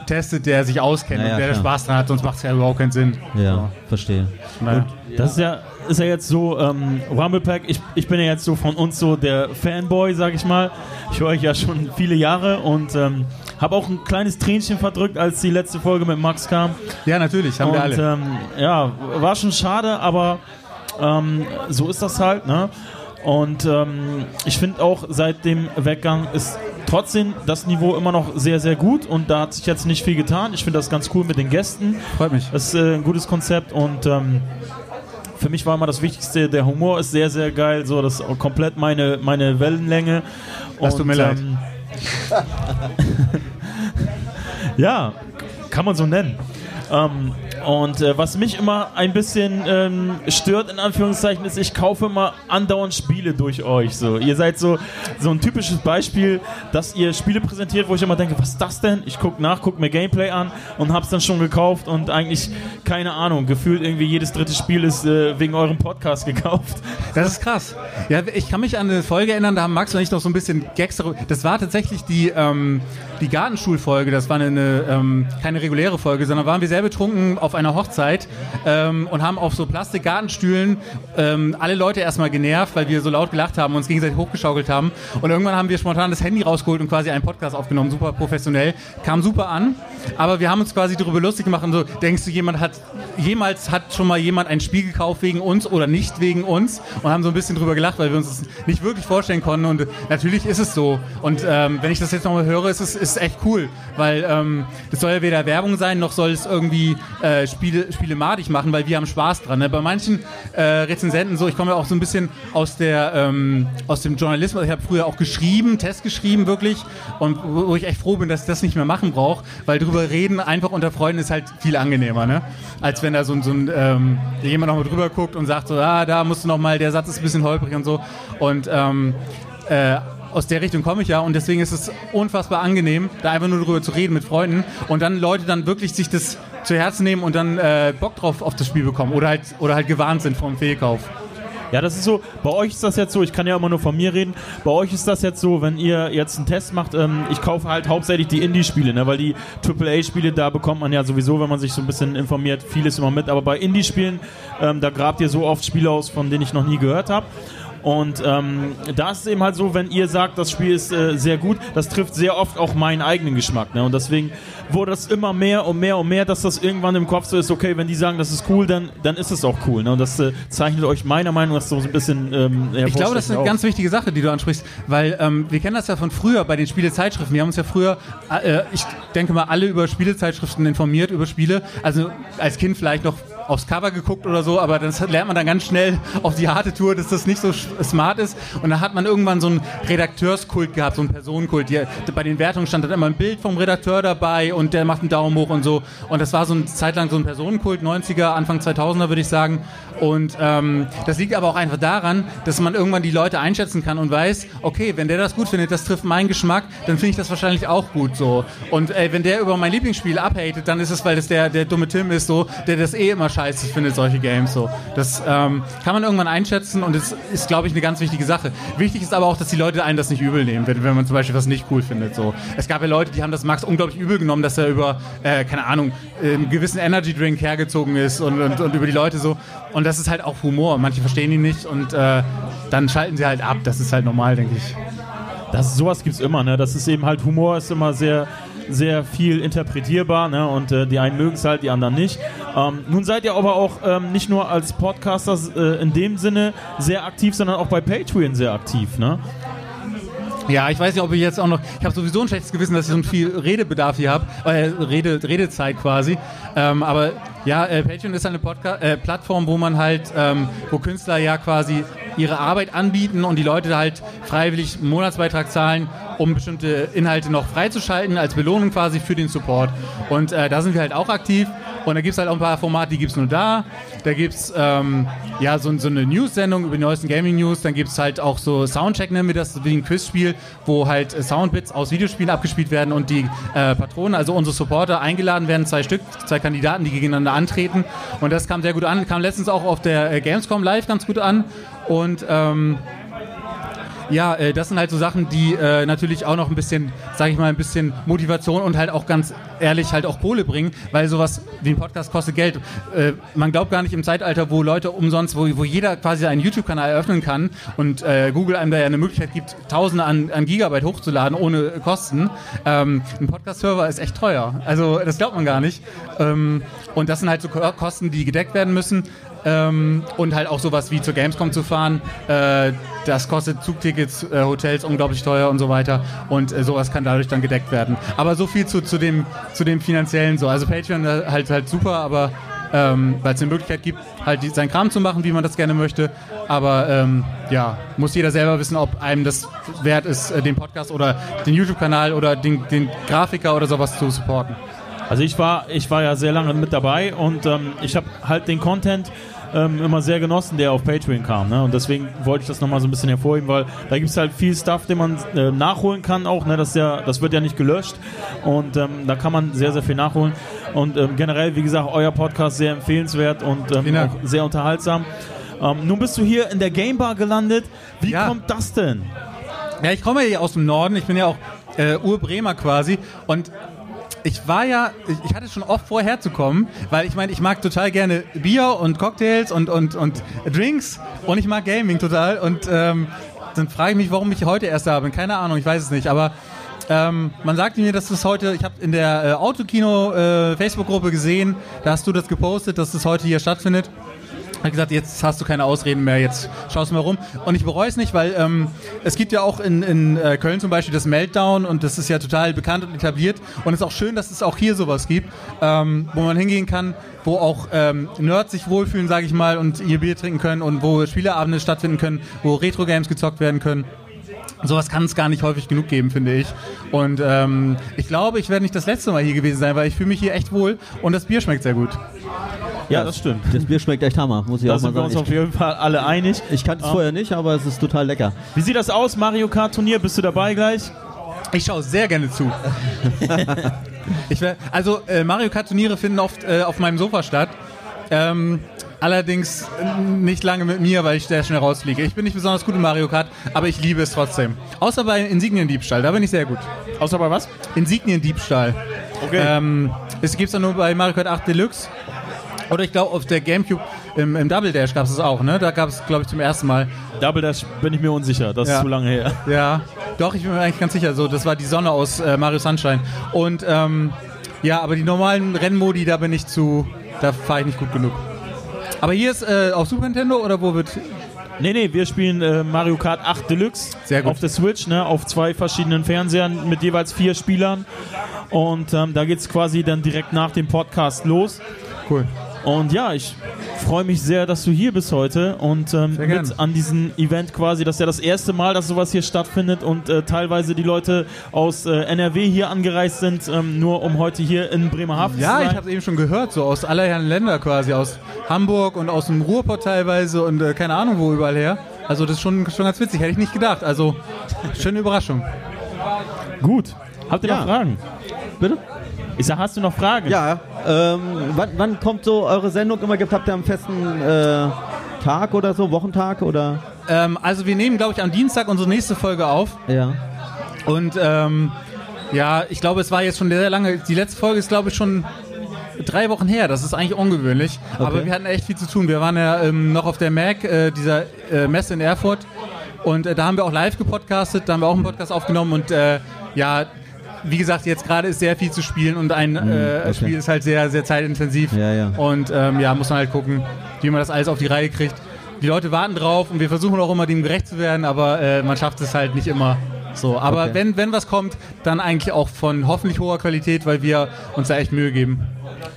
testet, der sich auskennt Ja, ja, und der klar. Spaß dran hat, sonst macht es ja überhaupt keinen Sinn. Ja, verstehe. Naja. Das ist ja, ist ja jetzt so, ähm, Rumblepack, ich, ich bin ja jetzt so von uns so der Fanboy, sag ich mal. Ich höre euch ja schon viele Jahre und ähm, habe auch ein kleines Tränchen verdrückt, als die letzte Folge mit Max kam. Ja, natürlich, haben und, wir alle. Ähm, ja, war schon schade, aber ähm, so ist das halt, ne? Und ähm, ich finde auch, seit dem Weggang ist trotzdem das Niveau immer noch sehr, sehr gut und da hat sich jetzt nicht viel getan. Ich finde das ganz cool mit den Gästen. Freut mich. Das ist äh, ein gutes Konzept und ähm, für mich war immer das Wichtigste, der Humor ist sehr, sehr geil, so das ist komplett meine, meine Wellenlänge. Das tut mir leid. [LAUGHS] ja, kann man so nennen. Ähm, und äh, was mich immer ein bisschen ähm, stört, in Anführungszeichen, ist, ich kaufe immer andauernd Spiele durch euch. So. Ihr seid so, so ein typisches Beispiel, dass ihr Spiele präsentiert, wo ich immer denke, was ist das denn? Ich gucke nach, gucke mir Gameplay an und hab's dann schon gekauft und eigentlich, keine Ahnung, gefühlt irgendwie jedes dritte Spiel ist äh, wegen eurem Podcast gekauft. Das ist krass. Ja, ich kann mich an eine Folge erinnern, da haben Max und ich noch so ein bisschen Gags darüber. Das war tatsächlich die, ähm, die Gartenschulfolge. Das war eine, eine ähm, keine reguläre Folge, sondern waren wir sehr betrunken auf einer Hochzeit ähm, und haben auf so Plastik-Gartenstühlen ähm, alle Leute erstmal genervt, weil wir so laut gelacht haben und uns gegenseitig hochgeschaukelt haben. Und irgendwann haben wir spontan das Handy rausgeholt und quasi einen Podcast aufgenommen, super professionell. Kam super an, aber wir haben uns quasi darüber lustig gemacht und so, denkst du, jemand hat, jemals hat schon mal jemand ein Spiel gekauft wegen uns oder nicht wegen uns und haben so ein bisschen drüber gelacht, weil wir uns das nicht wirklich vorstellen konnten und natürlich ist es so. Und ähm, wenn ich das jetzt nochmal höre, ist es ist echt cool, weil ähm, das soll ja weder Werbung sein, noch soll es irgendwie irgendwie äh, Spiele, Spiele madig machen, weil wir haben Spaß dran. Ne? Bei manchen äh, Rezensenten so, ich komme ja auch so ein bisschen aus der ähm, aus dem Journalismus. Ich habe früher auch geschrieben, Test geschrieben wirklich und wo, wo ich echt froh bin, dass ich das nicht mehr machen brauche, weil drüber reden einfach unter Freunden ist halt viel angenehmer, ne? Als wenn da so, so ein ähm, jemand noch mal drüber guckt und sagt so, ah, da musst du noch mal, der Satz ist ein bisschen holprig und so und ähm, äh, aus der Richtung komme ich ja und deswegen ist es unfassbar angenehm, da einfach nur drüber zu reden mit Freunden und dann Leute dann wirklich sich das zu Herzen nehmen und dann äh, Bock drauf auf das Spiel bekommen oder halt, oder halt gewarnt sind vom Fehlkauf. Ja, das ist so, bei euch ist das jetzt so, ich kann ja immer nur von mir reden, bei euch ist das jetzt so, wenn ihr jetzt einen Test macht, ähm, ich kaufe halt hauptsächlich die Indie-Spiele, ne, weil die AAA-Spiele, da bekommt man ja sowieso, wenn man sich so ein bisschen informiert, vieles immer mit, aber bei Indie-Spielen, ähm, da grabt ihr so oft Spiele aus, von denen ich noch nie gehört habe. Und ähm, da ist es eben halt so, wenn ihr sagt, das Spiel ist äh, sehr gut, das trifft sehr oft auch meinen eigenen Geschmack. Ne? Und deswegen wurde das immer mehr und mehr und mehr, dass das irgendwann im Kopf so ist, okay, wenn die sagen, das ist cool, dann, dann ist es auch cool. Ne? Und das äh, zeichnet euch meiner Meinung nach so ein bisschen ähm, Ich glaube, das ist eine aus. ganz wichtige Sache, die du ansprichst, weil ähm, wir kennen das ja von früher bei den Spielezeitschriften. Wir haben uns ja früher, äh, ich denke mal, alle über Spielezeitschriften informiert, über Spiele. Also als Kind vielleicht noch aufs Cover geguckt oder so, aber das lernt man dann ganz schnell auf die harte Tour, dass das nicht so smart ist. Und dann hat man irgendwann so einen Redakteurskult gehabt, so einen Personenkult. Die, bei den Wertungen stand dann immer ein Bild vom Redakteur dabei und der macht einen Daumen hoch und so. Und das war so eine Zeit lang so ein Personenkult, 90er, Anfang 2000er würde ich sagen. Und ähm, das liegt aber auch einfach daran, dass man irgendwann die Leute einschätzen kann und weiß, okay, wenn der das gut findet, das trifft meinen Geschmack, dann finde ich das wahrscheinlich auch gut so. Und ey, wenn der über mein Lieblingsspiel abhatet, dann ist es, weil das der, der dumme Tim ist, so, der das eh immer scheiße findet, solche Games so. Das ähm, kann man irgendwann einschätzen und es ist, glaube ich, eine ganz wichtige Sache. Wichtig ist aber auch, dass die Leute einen das nicht übel nehmen, wenn, wenn man zum Beispiel was nicht cool findet. So. Es gab ja Leute, die haben das Max unglaublich übel genommen, dass er über, äh, keine Ahnung, einen gewissen Energy Drink hergezogen ist und, und, und über die Leute so. Und das ist halt auch Humor. Manche verstehen ihn nicht und äh, dann schalten sie halt ab. Das ist halt normal, denke ich. Das, sowas gibt's immer, ne? Das ist eben halt Humor, ist immer sehr, sehr viel interpretierbar, ne? Und äh, die einen mögen es halt, die anderen nicht. Ähm, nun seid ihr aber auch ähm, nicht nur als Podcaster äh, in dem Sinne sehr aktiv, sondern auch bei Patreon sehr aktiv, ne? Ja, ich weiß nicht, ob ich jetzt auch noch. Ich habe sowieso ein schlechtes Gewissen, dass ich so viel Redebedarf hier habe, äh, Rede, Redezeit quasi. Ähm, aber ja, äh, Patreon ist eine Podca äh, Plattform, wo man halt, ähm, wo Künstler ja quasi ihre Arbeit anbieten und die Leute halt freiwillig einen Monatsbeitrag zahlen, um bestimmte Inhalte noch freizuschalten, als Belohnung quasi für den Support. Und äh, da sind wir halt auch aktiv. Und da gibt es halt auch ein paar Formate, die gibt es nur da. Da gibt es ähm, ja, so, so eine News-Sendung über die neuesten Gaming-News. Dann gibt es halt auch so Soundcheck, nennen wir das, wie ein Quizspiel, wo halt äh, Soundbits aus Videospielen abgespielt werden und die äh, Patronen, also unsere Supporter, eingeladen werden. Zwei Stück, zwei Kandidaten, die gegeneinander antreten. Und das kam sehr gut an. Kam letztens auch auf der äh, Gamescom Live ganz gut an. Und ähm, ja, äh, das sind halt so Sachen, die äh, natürlich auch noch ein bisschen, sage ich mal, ein bisschen Motivation und halt auch ganz ehrlich halt auch Kohle bringen, weil sowas wie ein Podcast kostet Geld. Äh, man glaubt gar nicht im Zeitalter, wo Leute umsonst, wo, wo jeder quasi einen YouTube-Kanal eröffnen kann und äh, Google einem da ja eine Möglichkeit gibt, Tausende an, an Gigabyte hochzuladen ohne Kosten. Ähm, ein Podcast-Server ist echt teuer. Also das glaubt man gar nicht. Ähm, und das sind halt so Ko- Kosten, die gedeckt werden müssen. Ähm, und halt auch sowas wie zur Gamescom zu fahren. Äh, das kostet Zugtickets, äh, Hotels unglaublich teuer und so weiter. Und äh, sowas kann dadurch dann gedeckt werden. Aber so viel zu, zu, dem, zu dem finanziellen so. Also Patreon äh, halt halt super, aber ähm, weil es eine Möglichkeit gibt, halt die, seinen Kram zu machen, wie man das gerne möchte. Aber ähm, ja, muss jeder selber wissen, ob einem das wert ist, äh, den Podcast oder den YouTube-Kanal oder den, den Grafiker oder sowas zu supporten. Also ich war, ich war ja sehr lange mit dabei und ähm, ich habe halt den Content ähm, immer sehr genossen, der auf Patreon kam. Ne? Und deswegen wollte ich das nochmal so ein bisschen hervorheben, weil da gibt es halt viel Stuff, den man äh, nachholen kann auch. Ne? Das, ja, das wird ja nicht gelöscht und ähm, da kann man sehr, sehr viel nachholen. Und ähm, generell, wie gesagt, euer Podcast sehr empfehlenswert und ähm, auch sehr unterhaltsam. Ähm, nun bist du hier in der Game Bar gelandet. Wie Ja. kommt das denn? Ja, ich komme ja hier aus dem Norden. Ich bin ja auch äh, Urbremer quasi. Und ich war ja, ich- ich hatte schon oft vorher zu kommen, weil ich meine, ich mag total gerne Bier und Cocktails und, und, und Drinks und ich mag Gaming total. Und ähm, dann frage ich mich, warum ich heute erst da bin. Keine Ahnung, ich weiß es nicht. Aber ähm, man sagte mir, dass das heute, ich habe in der äh, Autokino äh, gesehen, da hast du das gepostet, dass das heute hier stattfindet. Hab gesagt, jetzt hast du keine Ausreden mehr, jetzt schaust du mal rum. Und ich bereue es nicht, weil ähm, es gibt ja auch in, in äh, Köln zum Beispiel das Meltdown und das ist ja total bekannt und etabliert. Und es ist auch schön, dass es auch hier sowas gibt, ähm, wo man hingehen kann, wo auch ähm, Nerds sich wohlfühlen, sage ich mal, und ihr Bier trinken können und wo Spieleabende stattfinden können, wo Retro-Games gezockt werden können. Sowas kann es gar nicht häufig genug geben, finde ich. Und ähm, ich glaube, ich werde nicht das letzte Mal hier gewesen sein, weil ich fühle mich hier echt wohl und das Bier schmeckt sehr gut. Ja, das stimmt. Das Bier schmeckt echt Hammer, muss ich Da auch mal sind wir sagen. uns auf jeden Fall alle einig. Ich, kannte es Ah. vorher nicht, aber es ist total lecker. Wie sieht das aus, Mario Kart Turnier? Bist du dabei gleich? Ich schaue sehr gerne zu. [LAUGHS] ich wär, also äh, Mario Kart Turniere finden oft äh, auf meinem Sofa statt. Ähm, allerdings nicht lange mit mir, weil ich sehr schnell rausfliege. Ich bin nicht besonders gut in Mario Kart, aber ich liebe es trotzdem. Außer bei Insigniendiebstahl, da bin ich sehr gut. Außer bei was? Insigniendiebstahl. Okay. Ähm, es gibt es nur bei Mario Kart 8 Deluxe. Oder ich glaube, auf der Gamecube im, im Double Dash gab es es auch, ne? Da gab es, glaube ich, zum ersten Mal. Double Dash bin ich mir unsicher, das Ja. ist zu lange her. Ja, doch, ich bin mir eigentlich ganz sicher. So, das war die Sonne aus äh, Mario Sunshine. Und ähm, ja, aber die normalen Rennmodi, da bin ich zu, da fahre ich nicht gut genug. Aber hier ist äh, auf Super Nintendo oder wo wird? Nee, nee, wir spielen äh, Mario Kart 8 Deluxe auf der Switch, ne, auf zwei verschiedenen Fernsehern mit jeweils vier Spielern. Und ähm, da geht's quasi dann direkt nach dem Podcast los. Cool. Und ja, ich freue mich sehr, dass du hier bist heute und ähm, mit an diesem Event quasi. Das ist ja das erste Mal, dass sowas hier stattfindet und äh, teilweise die Leute aus äh, NRW hier angereist sind, ähm, nur um heute hier in Bremerhaven Ja, zu ich sein. habe es eben schon gehört, so aus aller Herren Länder quasi, aus Hamburg und aus dem Ruhrpott teilweise und äh, keine Ahnung wo überall her. Also das ist schon, schon ganz witzig, hätte ich nicht gedacht. Also schöne Überraschung. Gut. Habt ihr Ja. noch Fragen? Bitte? Ich sag, hast du noch Fragen? Ja, ähm, wann, wann kommt so eure Sendung immer? Gibt habt ihr einen festen äh, Tag oder so, Wochentag oder? Ähm, also wir nehmen, glaube ich, am Dienstag unsere nächste Folge auf. Ja. Und ähm, ja, ich glaube, es war jetzt schon sehr lange. Die letzte Folge ist, glaube ich, schon drei Wochen her. Das ist eigentlich ungewöhnlich. Aber wir hatten echt viel zu tun. Wir waren ja ähm, noch auf der MAC, äh, dieser äh, Messe in Erfurt. Und äh, da haben wir auch live gepodcastet. Da haben wir auch einen Podcast aufgenommen. Und äh, ja, wie gesagt, jetzt gerade ist sehr viel zu spielen. Und ein äh, Mhm, okay. Spiel ist halt sehr, sehr zeitintensiv. Ja, ja. Und ähm, ja, muss man halt gucken, wie man das alles auf die Reihe kriegt. Die Leute warten drauf und wir versuchen auch immer dem gerecht zu werden, aber äh, man schafft es halt nicht immer so. Aber Okay. wenn, wenn was kommt, dann eigentlich auch von hoffentlich hoher Qualität, weil wir uns da echt Mühe geben.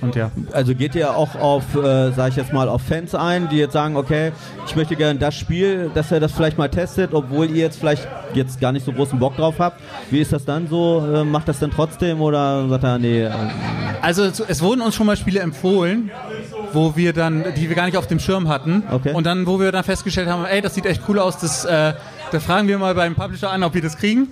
Und ja. Also geht ihr auch auf, äh, sag ich jetzt mal, auf Fans ein, die jetzt sagen, okay, ich möchte gerne das Spiel, dass er das vielleicht mal testet, obwohl ihr jetzt vielleicht jetzt gar nicht so großen Bock drauf habt. Wie ist das dann so? Äh, macht das dann trotzdem oder sagt er, nee, äh, Also es, es wurden uns schon mal Spiele empfohlen, wo wir dann, die wir gar nicht auf dem Schirm hatten. Okay. Und dann, wo wir dann festgestellt haben, ey, das sieht echt cool aus, das, äh, da fragen wir mal beim Publisher an, ob wir das kriegen.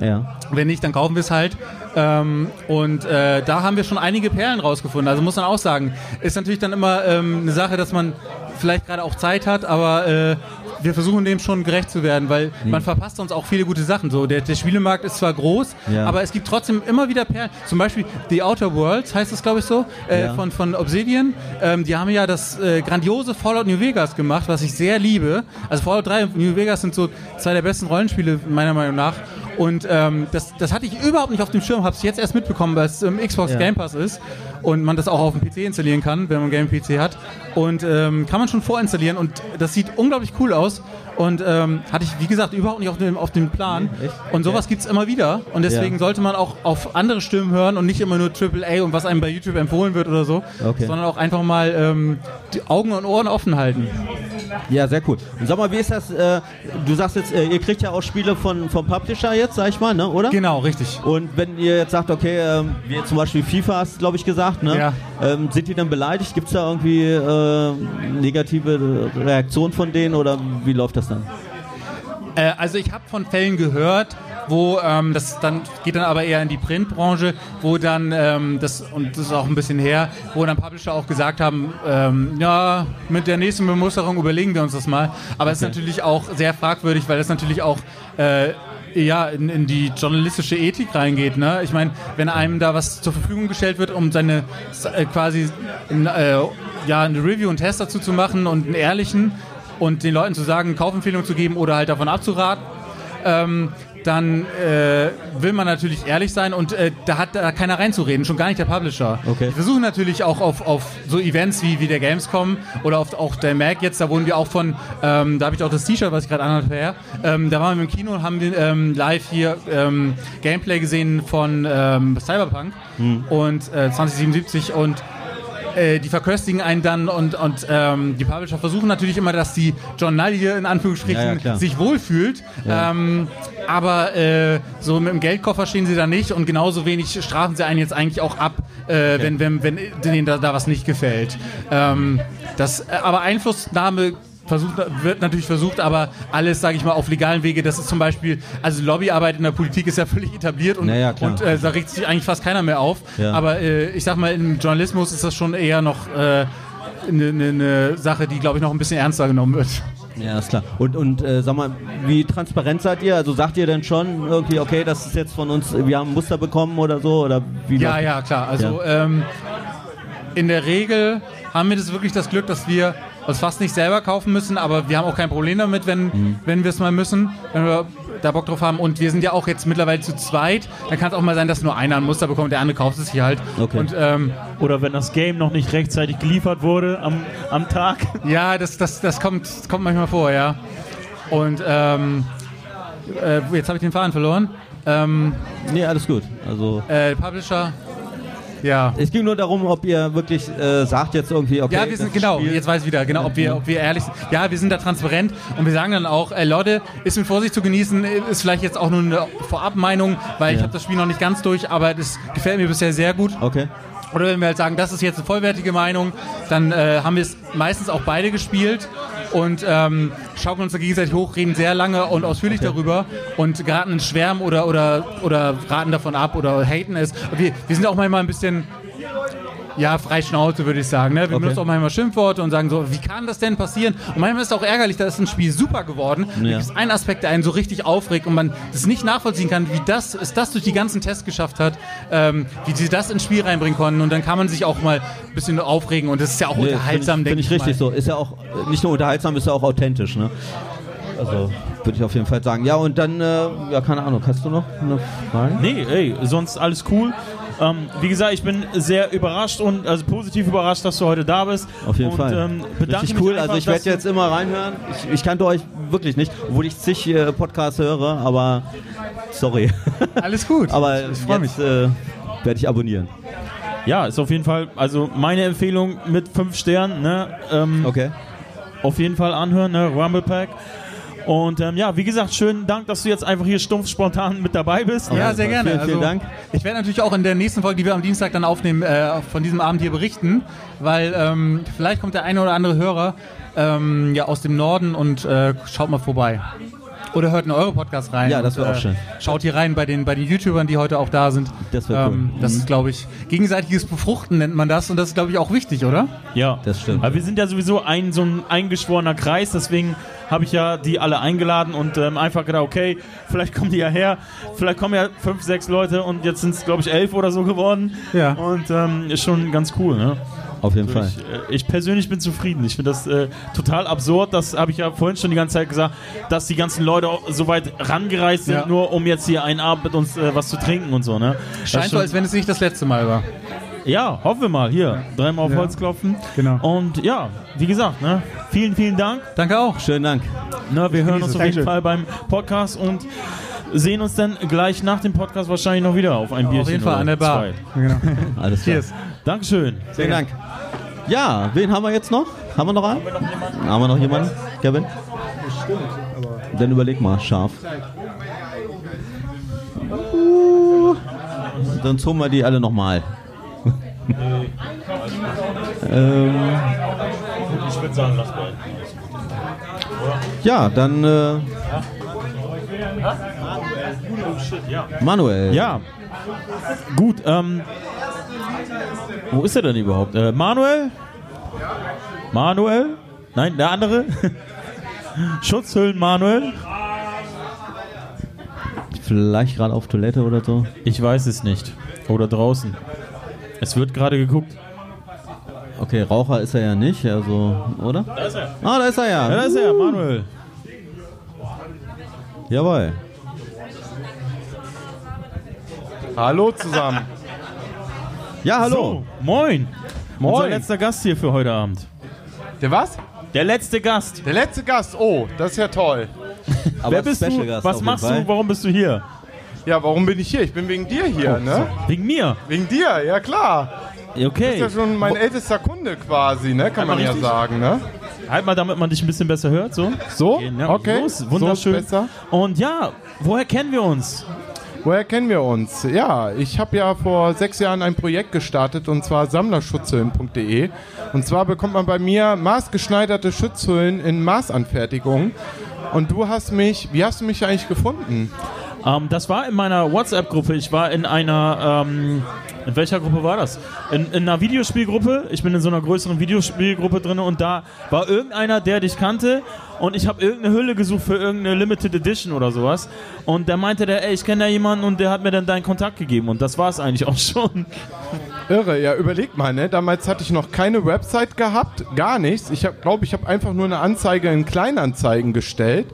Ja. Wenn nicht, dann kaufen wir es halt. Ähm, und äh, da haben wir schon einige Perlen rausgefunden. Also muss man auch sagen, ist natürlich dann immer ähm, eine Sache, dass man vielleicht gerade auch Zeit hat, aber äh, wir versuchen dem schon gerecht zu werden, weil man verpasst uns auch viele gute Sachen. So, der, der Spielemarkt ist zwar groß, Ja. aber es gibt trotzdem immer wieder Perlen. Zum Beispiel The Outer Worlds heißt es, glaube ich, so, äh, Ja. von, von Obsidian. Ähm, die haben ja das äh, grandiose Fallout New Vegas gemacht, was ich sehr liebe. Also Fallout 3 und New Vegas sind so zwei der besten Rollenspiele, meiner Meinung nach. Und ähm, das, das hatte ich überhaupt nicht auf dem Schirm, habe es jetzt erst mitbekommen, weil es im Xbox Ja. Game Pass ist und man das auch auf dem PC installieren kann, wenn man Game PC hat. Und ähm, kann man schon vorinstallieren und das sieht unglaublich cool aus. aus Und ähm, hatte ich, wie gesagt, überhaupt nicht auf dem, auf dem Plan. echt? Und sowas gibt's immer wieder. Und deswegen Ja. sollte man auch auf andere Stimmen hören und nicht immer nur AAA und was einem bei YouTube empfohlen wird oder so, Okay. sondern auch einfach mal ähm, die Augen und Ohren offen halten. Ja, sehr cool. Und sag mal, wie ist das? Äh, du sagst jetzt, äh, ihr kriegt ja auch Spiele von, vom Publisher jetzt, sag ich mal, ne, oder? Genau, richtig. Und wenn ihr jetzt sagt, okay, ähm, wie zum Beispiel FIFA hast, glaube ich, gesagt, ne? Ja. Ähm, sind die dann beleidigt? Gibt es da irgendwie äh, negative Reaktionen von denen oder wie läuft das dann? Äh, also ich habe von Fällen gehört, wo ähm, das dann geht dann aber eher in die Printbranche, wo dann ähm, das und das ist auch ein bisschen her, wo dann Publisher auch gesagt haben, ähm, ja mit der nächsten Bemusterung überlegen wir uns das mal. Aber es ist natürlich auch sehr fragwürdig, weil es natürlich auch äh, ja, in, in die journalistische Ethik reingeht. Ne? Ich meine, wenn einem da was zur Verfügung gestellt wird, um seine äh, quasi äh, ja, eine Review und Test dazu zu machen und einen ehrlichen und den Leuten zu sagen, Kaufempfehlung zu geben oder halt davon abzuraten, ähm, dann äh, will man natürlich ehrlich sein und äh, da hat da keiner reinzureden, schon gar nicht der Publisher. Okay. Wir versuchen natürlich auch auf, auf so Events wie, wie der Gamescom oder auf auch der Mac jetzt, da wurden wir auch von, ähm, da habe ich auch das T-Shirt, was ich gerade anhatte, her. Ähm, da waren wir im Kino und haben den, ähm, live hier ähm, Gameplay gesehen von ähm, Cyberpunk und äh, 2077 und äh, die verköstigen einen dann und, und ähm, die Publisher versuchen natürlich immer, dass die hier in Anführungsstrichen Ja, ja, sich wohlfühlt. Ähm, aber äh, so mit dem Geldkoffer stehen sie da nicht und genauso wenig strafen sie einen jetzt eigentlich auch ab, äh, wenn, wenn, wenn denen da, da was nicht gefällt. Ähm, das, äh, aber Einflussnahme versucht, wird natürlich versucht, aber alles, sage ich mal, auf legalen Wege. Das ist zum Beispiel, also Lobbyarbeit in der Politik ist ja völlig etabliert und, Ja, ja, klar. und äh, da regt sich eigentlich fast keiner mehr auf. Ja. Aber äh, ich sag mal, im Journalismus ist das schon eher noch eine äh, ne, ne, Sache, die, glaube ich, noch ein bisschen ernster genommen wird. Ja, ist klar. Und, und äh, sag mal, wie transparent seid ihr? Also sagt ihr denn schon irgendwie, okay, das ist jetzt von uns, wir haben ein Muster bekommen oder so? Oder wie Ja, ja, klar. Also Ähm, in der Regel haben wir das wirklich das Glück, dass wir uns fast nicht selber kaufen müssen, aber wir haben auch kein Problem damit, wenn, Mhm. wenn wir es mal müssen, wenn wir da Bock drauf haben. Und wir sind ja auch jetzt mittlerweile zu zweit. Dann kann es auch mal sein, dass nur einer ein Muster bekommt, der andere kauft es hier halt. Okay. Und ähm, Oder wenn das Game noch nicht rechtzeitig geliefert wurde am, am Tag. ja, das, das, das, kommt, das kommt manchmal vor, ja. Und ähm, äh, jetzt habe ich den Faden verloren. Ähm, Nee, alles gut. Also äh, Publisher, ja. es ging nur darum, ob ihr wirklich äh, sagt jetzt irgendwie, okay. Ja, wir sind genau, Spiel- jetzt weiß ich wieder, genau, ob wir, ob wir ehrlich sind. Ja, wir sind da transparent und wir sagen dann auch, äh, Leute, ist mit Vorsicht zu genießen, ist vielleicht jetzt auch nur eine Vorabmeinung, weil ich Ja. habe das Spiel noch nicht ganz durch, aber das gefällt mir bisher sehr gut. Okay. Oder wenn wir halt sagen, das ist jetzt eine vollwertige Meinung, dann äh, haben wir es meistens auch beide gespielt und ähm, schaukeln uns da gegenseitig hoch, reden sehr lange und ausführlich darüber und geraten in Schwärmen oder, oder, oder raten davon ab oder haten es. Wir, wir sind auch manchmal ein bisschen ja, frei Schnauze, würde ich sagen. Ne? Wir benutzen auch manchmal Schimpfworte und sagen so, wie kann das denn passieren? Und manchmal ist es auch ärgerlich, da ist ein Spiel super geworden. Da Ja. gibt es einen Aspekt, der einen so richtig aufregt und man das nicht nachvollziehen kann, wie das es das durch die ganzen Tests geschafft hat, ähm, wie sie das ins Spiel reinbringen konnten. Und dann kann man sich auch mal ein bisschen aufregen und das ist ja auch Nee, unterhaltsam, Finde denke ich, ich, find ich richtig mal. so. Ist ja auch äh, nicht nur unterhaltsam, ist ja auch authentisch, ne? Also würde ich auf jeden Fall sagen. Ja, und dann, äh, ja, keine Ahnung, hast du noch eine Frage? Nee, ey, sonst alles cool. Ähm, wie gesagt, ich bin sehr überrascht und also positiv überrascht, dass du heute da bist. Auf jeden und, Fall. Ähm, Richtig mich cool. einfach, Also ich werde jetzt immer reinhören. Ich, ich kannte euch wirklich nicht, obwohl ich zig äh, Podcasts höre, aber sorry. [LAUGHS] Alles gut. aber ich freue mich. jetzt äh, werde ich abonnieren. Ja, ist auf jeden Fall, also meine Empfehlung mit fünf Sternen, ne? Ähm, Okay. Auf jeden Fall anhören, ne? Rumble Pack. Und ähm, ja, wie gesagt, schönen Dank, dass du jetzt einfach hier stumpf spontan mit dabei bist. Ja, sehr gerne. Vielen, vielen also, Dank. Ich werde natürlich auch in der nächsten Folge, die wir am Dienstag dann aufnehmen, äh, von diesem Abend hier berichten, weil ähm, vielleicht kommt der eine oder andere Hörer ähm, ja aus dem Norden und äh, schaut mal vorbei. Oder hört in eure Podcasts rein. Ja, das und, wär auch schön. Schaut hier rein bei den, bei den YouTubern, die heute auch da sind. Das wär cool. ähm, Das Mhm. ist, glaube ich, gegenseitiges Befruchten nennt man das und das ist, glaube ich, auch wichtig, oder? Ja, Das stimmt. Aber wir sind ja sowieso ein so ein eingeschworener Kreis, deswegen habe ich ja die alle eingeladen und ähm, einfach gedacht, okay, vielleicht kommen die ja her, vielleicht kommen ja fünf, sechs Leute und jetzt sind es, glaube ich, elf oder so geworden. Ja. Und ähm, ist schon ganz cool, ne? Auf jeden Fall. Ich, äh, ich persönlich bin zufrieden. Ich finde das äh, total absurd. Das habe ich ja vorhin schon die ganze Zeit gesagt, dass die ganzen Leute so weit rangereist sind, Ja. nur um jetzt hier einen Abend mit uns äh, was zu trinken und so. Ne? Scheint so, als wenn es nicht das letzte Mal war. ja, hoffen wir mal. Hier, dreimal auf Holz klopfen. Genau. Und ja, wie gesagt, ne, vielen, vielen Dank. Danke auch. Schönen Dank. Ne, wir hören uns auf jeden Dankeschön. Fall beim Podcast und sehen uns dann gleich nach dem Podcast wahrscheinlich noch wieder auf ein Bierchen. Auf jeden Fall oder an der Bar. zwei. Alles klar. Cheers. Dankeschön. Vielen Dank. Ja, wen haben wir jetzt noch? Haben wir noch einen? Haben wir noch jemanden? Kevin? Dann überleg mal, scharf. Uh, Sonst holen wir die alle nochmal. [LAUGHS] ähm, Ich würde sagen, lass beiden. ja, dann äh, Manuel. Ja. Gut, ähm. Wo ist er denn überhaupt? Äh, Manuel? Manuel? Nein, der andere? [LAUGHS] Schutzhüllen Manuel? Vielleicht gerade auf Toilette oder so. Ich weiß es nicht. Oder draußen. Es wird gerade geguckt. Okay, Raucher ist er ja nicht, also, oder? Da ist er. Ah, da ist er ja. Ja, da ist er, Manuel. Jawohl. Hallo zusammen. Ja, hallo. So, moin. Moin. Unser letzter Gast hier für heute Abend. Der was? Der letzte Gast. Der letzte Gast. Oh, das ist ja toll. [LAUGHS] Aber Wer bist Special du? Gast Was machst du? Warum bist du hier? Ja, warum bin ich hier? Ich bin wegen dir hier, ne? Wegen mir. Wegen dir, ja klar. Du Okay. bist ja schon mein ältester Kunde quasi, ne? Kann man ja sagen, ne? Halt mal, damit man dich ein bisschen besser hört. So. So? Ja, Okay. Los, wunderschön. So ist besser. Und ja, woher kennen wir uns? Woher kennen wir uns? Ja, ich habe ja vor sechs Jahren ein Projekt gestartet und zwar sammlerschutzhüllen.de. Und zwar bekommt man bei mir maßgeschneiderte Schutzhüllen in Maßanfertigung. Und du hast mich, wie hast du mich eigentlich gefunden? Ähm, das war in meiner WhatsApp-Gruppe. Ich war in einer, ähm, in welcher Gruppe war das? In, in einer Videospielgruppe. Ich bin in so einer größeren Videospielgruppe drin und da war irgendeiner, der dich kannte und ich habe irgendeine Hülle gesucht für irgendeine Limited Edition oder sowas. Und der meinte, der, ey, ich kenne da jemanden und der hat mir dann deinen Kontakt gegeben und das war es eigentlich auch schon. Irre, ja, überleg mal, ne? Damals hatte ich noch keine Website gehabt, gar nichts. Ich glaube ich, habe einfach nur eine Anzeige in Kleinanzeigen gestellt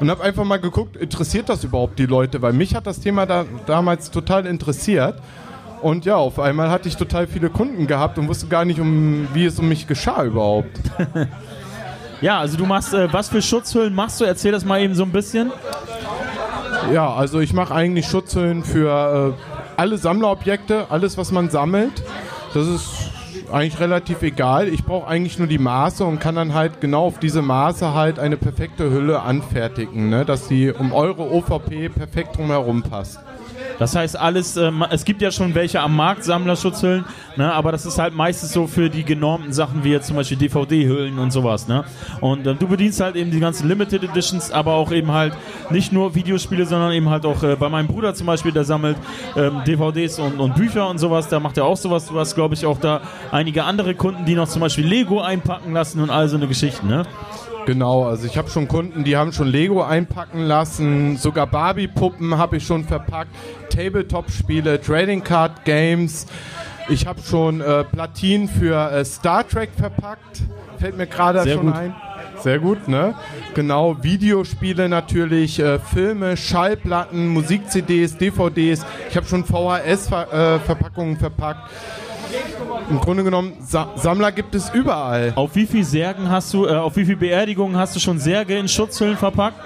und habe einfach mal geguckt, interessiert das überhaupt die Leute? Weil mich hat das Thema da, damals total interessiert. Und ja, auf einmal hatte ich total viele Kunden gehabt und wusste gar nicht, um, wie es um mich geschah überhaupt. [LAUGHS] Ja, also du machst, äh, was für Schutzhüllen machst du? Erzähl das mal eben so ein bisschen. Ja, also ich mache eigentlich Schutzhüllen für äh, alle Sammlerobjekte, alles, was man sammelt. Das ist eigentlich relativ egal. Ich brauche eigentlich nur die Maße und kann dann halt genau auf diese Maße halt eine perfekte Hülle anfertigen, ne? dass die um eure OVP perfekt drumherum passt. Das heißt, alles, ähm, es gibt ja schon welche am Markt, Sammlerschutzhüllen, ne, aber das ist halt meistens so für die genormten Sachen wie jetzt zum Beispiel DVD-Hüllen und sowas. Ne? Und ähm, du bedienst halt eben die ganzen Limited Editions, aber auch eben halt nicht nur Videospiele, sondern eben halt auch äh, bei meinem Bruder zum Beispiel, der sammelt ähm, DVDs und, und Bücher und sowas, der macht ja auch sowas. Du hast, glaube ich, auch da einige andere Kunden, die noch zum Beispiel Lego einpacken lassen und all so eine Geschichte. Ne? Genau, also ich habe schon Kunden, die haben schon Lego einpacken lassen, sogar Barbie-Puppen habe ich schon verpackt, Tabletop-Spiele, Trading Card Games. Ich habe schon äh, Platinen für äh, Star Trek verpackt, fällt mir gerade schon gut. ein. Sehr gut, ne? Genau, Videospiele natürlich, äh, Filme, Schallplatten, Musik-CDs, DVDs. Ich habe schon VHS-Verpackungen verpackt. Im Grunde genommen, Sa Sammler gibt es überall. Auf wie viel Särgen hast du, äh, auf wie viel Beerdigungen hast du schon Särge in Schutzhüllen verpackt?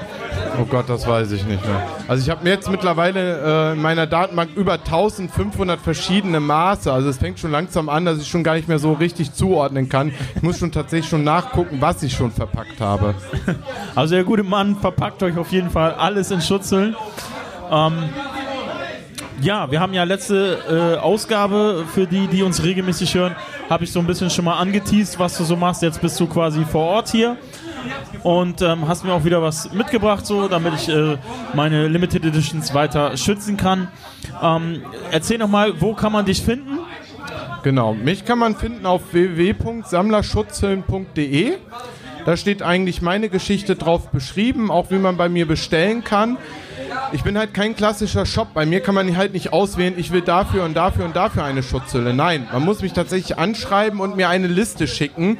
Oh Gott, das weiß ich nicht mehr. Also ich habe jetzt mittlerweile äh, in meiner Datenbank über 1500 verschiedene Maße. Also es fängt schon langsam an, dass ich schon gar nicht mehr so richtig zuordnen kann. Ich muss schon tatsächlich schon nachgucken, was ich schon verpackt habe. Also der gute Mann verpackt euch auf jeden Fall alles in Schutzhüllen. Ähm, ja, wir haben ja letzte äh, Ausgabe für die, die uns regelmäßig hören, habe ich so ein bisschen schon mal angeteased, was du so machst. Jetzt bist du quasi vor Ort hier und ähm, hast mir auch wieder was mitgebracht, so damit ich äh, meine Limited Editions weiter schützen kann. Ähm, erzähl noch mal, wo kann man dich finden? Genau, mich kann man finden auf www.sammlerschutzhüllen.de. Da steht eigentlich meine Geschichte drauf beschrieben, auch wie man bei mir bestellen kann. Ich bin halt kein klassischer Shop. Bei mir kann man halt nicht auswählen, ich will dafür und dafür und dafür eine Schutzhülle. Nein, man muss mich tatsächlich anschreiben und mir eine Liste schicken.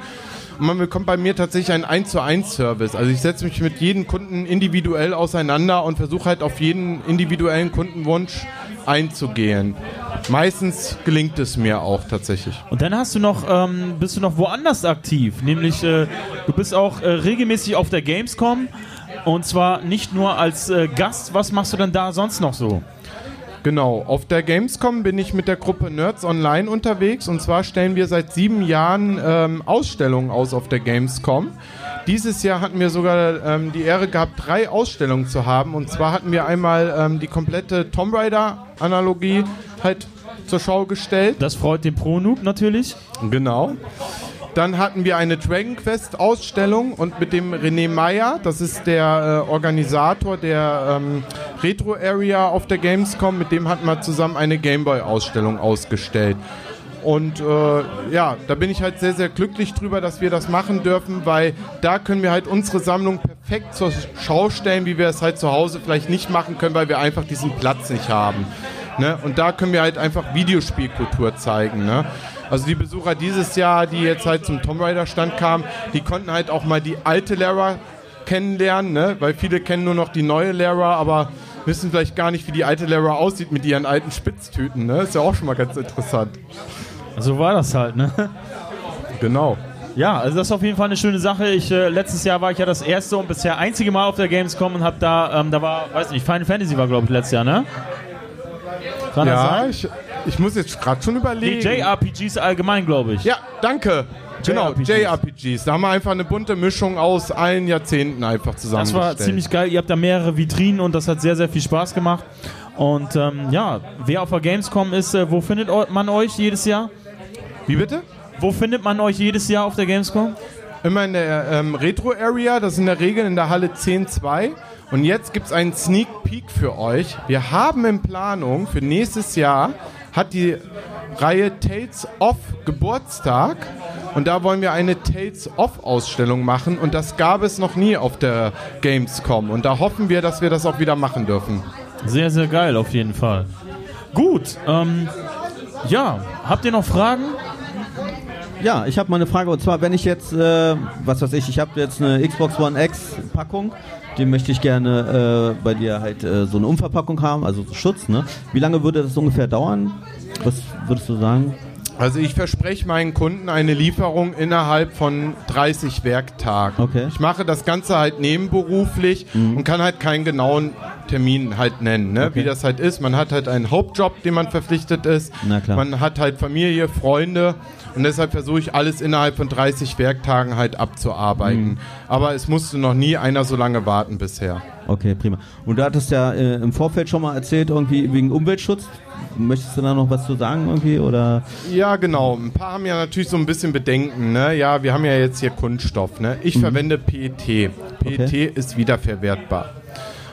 Und man bekommt bei mir tatsächlich einen 1 zu 1 Service. Also ich setze mich mit jedem Kunden individuell auseinander und versuche halt auf jeden individuellen Kundenwunsch einzugehen. Meistens gelingt es mir auch tatsächlich. Und dann hast du noch, ähm, bist du noch woanders aktiv, nämlich äh, du bist auch äh, regelmäßig auf der Gamescom und zwar nicht nur als äh, Gast. Was machst du denn da sonst noch so? Genau, auf der Gamescom bin ich mit der Gruppe Nerds Online unterwegs und zwar stellen wir seit sieben Jahren ähm, Ausstellungen aus auf der Gamescom. Dieses Jahr hatten wir sogar ähm, die Ehre gehabt, drei Ausstellungen zu haben und zwar hatten wir einmal ähm, die komplette Tomb Raider Analogie halt zur Schau gestellt. Das freut den Pro Noob natürlich. Genau. Dann hatten wir eine Dragon Quest Ausstellung und mit dem René Meyer, das ist der äh, Organisator der ähm, Retro Area auf der Gamescom, mit dem hatten wir zusammen eine Gameboy Ausstellung ausgestellt. Und äh, ja, da bin ich halt sehr, sehr glücklich drüber, dass wir das machen dürfen, weil da können wir halt unsere Sammlung perfekt zur Schau stellen, wie wir es halt zu Hause vielleicht nicht machen können, weil wir einfach diesen Platz nicht haben. Ne? Und da können wir halt einfach Videospielkultur zeigen. Ne? Also die Besucher dieses Jahr, die jetzt halt zum Tomb Raider Stand kamen, die konnten halt auch mal die alte Lara kennenlernen, ne? weil viele kennen nur noch die neue Lara, aber wissen vielleicht gar nicht, wie die alte Lara aussieht mit ihren alten Spitztüten. Ne? Ist ja auch schon mal ganz interessant. So war das halt, ne? Genau. Ja, also das ist auf jeden Fall eine schöne Sache. Ich, äh, letztes Jahr war ich ja das erste und bisher einzige Mal auf der Gamescom und hab da, ähm, da war, weiß nicht, Final Fantasy war glaube ich letztes Jahr, ne? Kann Ja, ich, ich muss jetzt gerade schon Nee, überlegen. JRPGs allgemein, glaube ich. Ja, danke. Genau, JRPGs. JRPGs. Da haben wir einfach eine bunte Mischung aus allen Jahrzehnten einfach Das zusammengestellt. war ziemlich geil. Ihr habt da mehrere Vitrinen und das hat sehr, sehr viel Spaß gemacht. Und ähm, ja, wer auf der Gamescom ist, äh, wo findet man euch jedes Jahr? Wie bitte? Wo findet man euch jedes Jahr auf der Gamescom? Immer in der ähm, Retro-Area, das ist in der Regel in der Halle 10.2. Und jetzt gibt es einen Sneak Peek für euch. Wir haben in Planung für nächstes Jahr, hat die Reihe Tales of Geburtstag. Und da wollen wir eine Tales of Ausstellung machen. Und das gab es noch nie auf der Gamescom. Und da hoffen wir, dass wir das auch wieder machen dürfen. Sehr, sehr geil, auf jeden Fall. Gut, ähm, ja, habt ihr noch Fragen? Ja, ich habe mal eine Frage und zwar, wenn ich jetzt, äh, was weiß ich, ich habe jetzt eine Xbox One X Packung, die möchte ich gerne äh, bei dir halt äh, so eine Umverpackung haben, also so Schutz, ne? Wie lange würde das ungefähr dauern? Was würdest du sagen? Also ich verspreche meinen Kunden eine Lieferung innerhalb von 30 Werktagen. Okay. Ich mache das Ganze halt nebenberuflich und kann halt keinen genauen Termin halt nennen, ne? Okay. wie das halt ist. Man hat halt einen Hauptjob, dem man verpflichtet ist. Na klar. Man hat halt Familie, Freunde und deshalb versuche ich alles innerhalb von 30 Werktagen halt abzuarbeiten. Aber es musste noch nie einer so lange warten bisher. Okay, prima. Und du hattest ja äh, im Vorfeld schon mal erzählt, irgendwie wegen Umweltschutz. Möchtest du da noch was zu sagen irgendwie oder? Ja, genau. Ein paar haben ja natürlich so ein bisschen Bedenken. Ne? Ja, wir haben ja jetzt hier Kunststoff. Ne? Ich verwende PET. PET Okay. ist wiederverwertbar.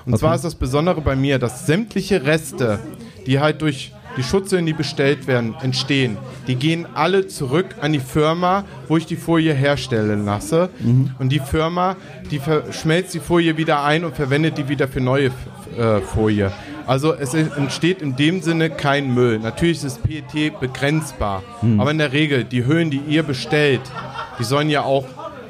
Und Okay. zwar ist das Besondere bei mir, dass sämtliche Reste, die halt durch die Schutzhüllen, die bestellt werden, entstehen, die gehen alle zurück an die Firma, wo ich die Folie herstellen lasse. Und die Firma, die verschmelzt die Folie wieder ein und verwendet die wieder für neue äh, Folie. Also es entsteht in dem Sinne kein Müll. Natürlich ist PET begrenzbar, aber in der Regel, die Höhlen, die ihr bestellt, die sollen ja auch,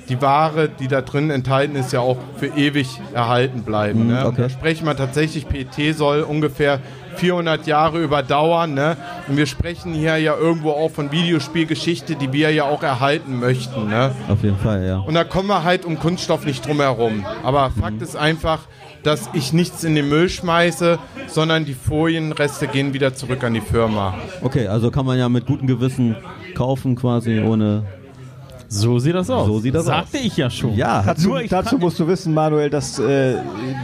die Ware, die da drin enthalten ist, ja auch für ewig erhalten bleiben. Ne? Und okay. Da sprechen wir tatsächlich, PET soll ungefähr 400 Jahre überdauern. Ne? Und wir sprechen hier ja irgendwo auch von Videospielgeschichte, die wir ja auch erhalten möchten. Ne? Auf jeden Fall, ja. Und da kommen wir halt um Kunststoff nicht drum herum. Aber Fakt ist einfach, dass ich nichts in den Müll schmeiße, sondern die Folienreste gehen wieder zurück an die Firma. Okay, also kann man ja mit gutem Gewissen kaufen quasi ohne. So sieht das aus. So sieht das Sagte ich ja schon. Ja, Dazu, Nur dazu musst du wissen, Manuel, dass äh,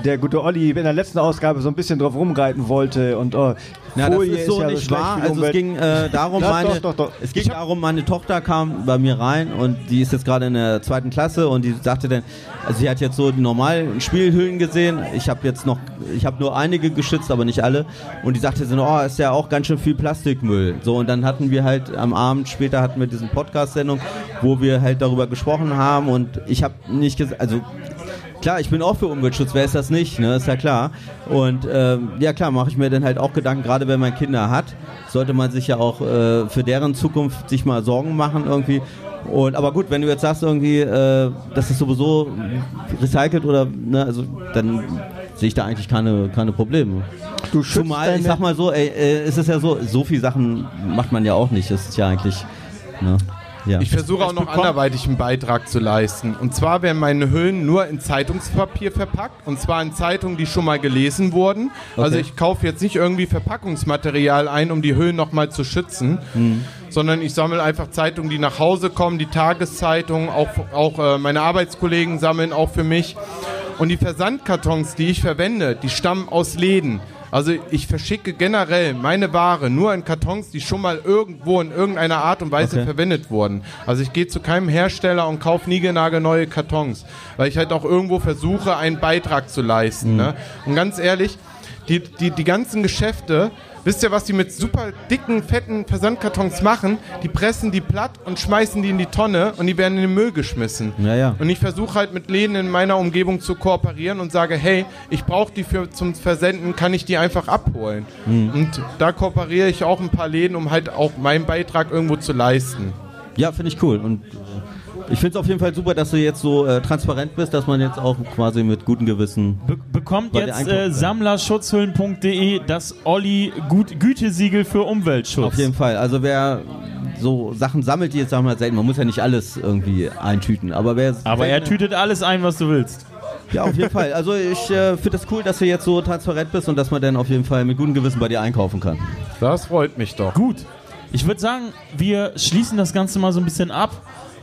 der gute Olli in der letzten Ausgabe so ein bisschen drauf rumreiten wollte und oh, Ja, das ist so ja nicht wahr. Also es ging äh, [LAUGHS] darum, Ja, meine, doch, doch, doch. es ging darum, meine Tochter kam bei mir rein und die ist jetzt gerade in der zweiten Klasse und die sagte dann, also sie hat jetzt so die normalen Spielhüllen gesehen. Ich habe jetzt noch, ich habe nur einige geschützt, aber nicht alle. Und die sagte so, oh, ist ja auch ganz schön viel Plastikmüll. So und dann hatten wir halt am Abend später hatten wir diesen Podcast-Sendung, wo wir halt darüber gesprochen haben und ich habe nicht gesagt, also Klar, ich bin auch für Umweltschutz, wer ist das nicht, ne? Ist ja klar. Und ähm, ja klar, mache ich mir dann halt auch Gedanken, gerade wenn man Kinder hat, sollte man sich ja auch äh, für deren Zukunft sich mal Sorgen machen irgendwie. Und aber gut, wenn du jetzt sagst irgendwie, äh, das ist sowieso recycelt oder ne, also dann sehe ich da eigentlich keine, keine Probleme. Du schützt Zumal, ich sag mal so, ey, äh, es ist ja so, so viel Sachen macht man ja auch nicht. Das ist ja eigentlich, ne? Ja. Ich versuche auch noch anderweitig einen Beitrag zu leisten. Und zwar werden meine Hüllen nur in Zeitungspapier verpackt. Und zwar in Zeitungen, die schon mal gelesen wurden. Also Okay. ich kaufe jetzt nicht irgendwie Verpackungsmaterial ein, um die Hüllen nochmal zu schützen. Sondern ich sammle einfach Zeitungen, die nach Hause kommen, die Tageszeitungen, auch, auch äh, meine Arbeitskollegen sammeln auch für mich. Und die Versandkartons, die ich verwende, die stammen aus Läden. Also ich verschicke generell meine Ware nur in Kartons, die schon mal irgendwo in irgendeiner Art und Weise Okay. verwendet wurden. Also ich gehe zu keinem Hersteller und kaufe nie neue Kartons, weil ich halt auch irgendwo versuche, einen Beitrag zu leisten. Ne? Und ganz ehrlich, die, die, die ganzen Geschäfte, wisst ihr, was die mit super dicken, fetten Versandkartons machen? Die pressen die platt und schmeißen die in die Tonne und die werden in den Müll geschmissen. Ja, ja. Und ich versuche halt mit Läden in meiner Umgebung zu kooperieren und sage, hey, ich brauche die für zum Versenden, kann ich die einfach abholen? Und da kooperiere ich auch ein paar Läden, um halt auch meinen Beitrag irgendwo zu leisten. Ja, finde ich cool. Und äh, Ich finde es auf jeden Fall super, dass du jetzt so äh, transparent bist, dass man jetzt auch quasi mit gutem Gewissen. Be bekommt jetzt äh, sammlerschutzhüllen.de das Olli Gut Gütesiegel für Umweltschutz. Auf jeden Fall. Also wer so Sachen sammelt, die jetzt sagen wir mal selten, man muss ja nicht alles irgendwie eintüten, aber wer Aber er tütet alles ein, was du willst. Ja, auf jeden Fall. Also ich äh, finde das cool, dass du jetzt so transparent bist und dass man dann auf jeden Fall mit gutem Gewissen bei dir einkaufen kann. Das freut mich doch. Gut. Ich würde sagen, wir schließen das Ganze mal so ein bisschen ab.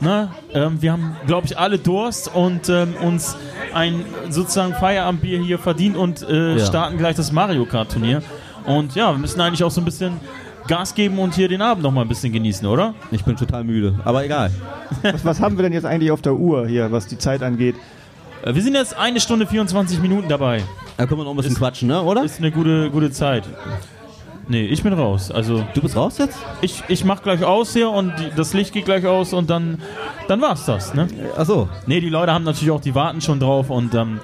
Ne? Ähm, wir haben, glaube ich, alle Durst und ähm, uns ein sozusagen Feierabendbier hier verdient und äh, Ja. starten gleich das Mario Kart Turnier. Und ja, wir müssen eigentlich auch so ein bisschen Gas geben und hier den Abend noch mal ein bisschen genießen, oder? Ich bin total müde, aber egal. [LAUGHS] Was, was haben wir denn jetzt eigentlich auf der Uhr hier, was die Zeit angeht? Äh, Wir sind jetzt eine Stunde 24 Minuten dabei. Da können wir noch ein bisschen quatschen, ne? oder? Ist eine gute, gute Zeit. Nee, ich bin raus. Also Du bist raus jetzt? ich, ich mach gleich aus hier und die, das Licht geht gleich aus und dann, dann war's das, ne? Achso. Nee, die Leute haben natürlich auch, die warten schon drauf und ähm,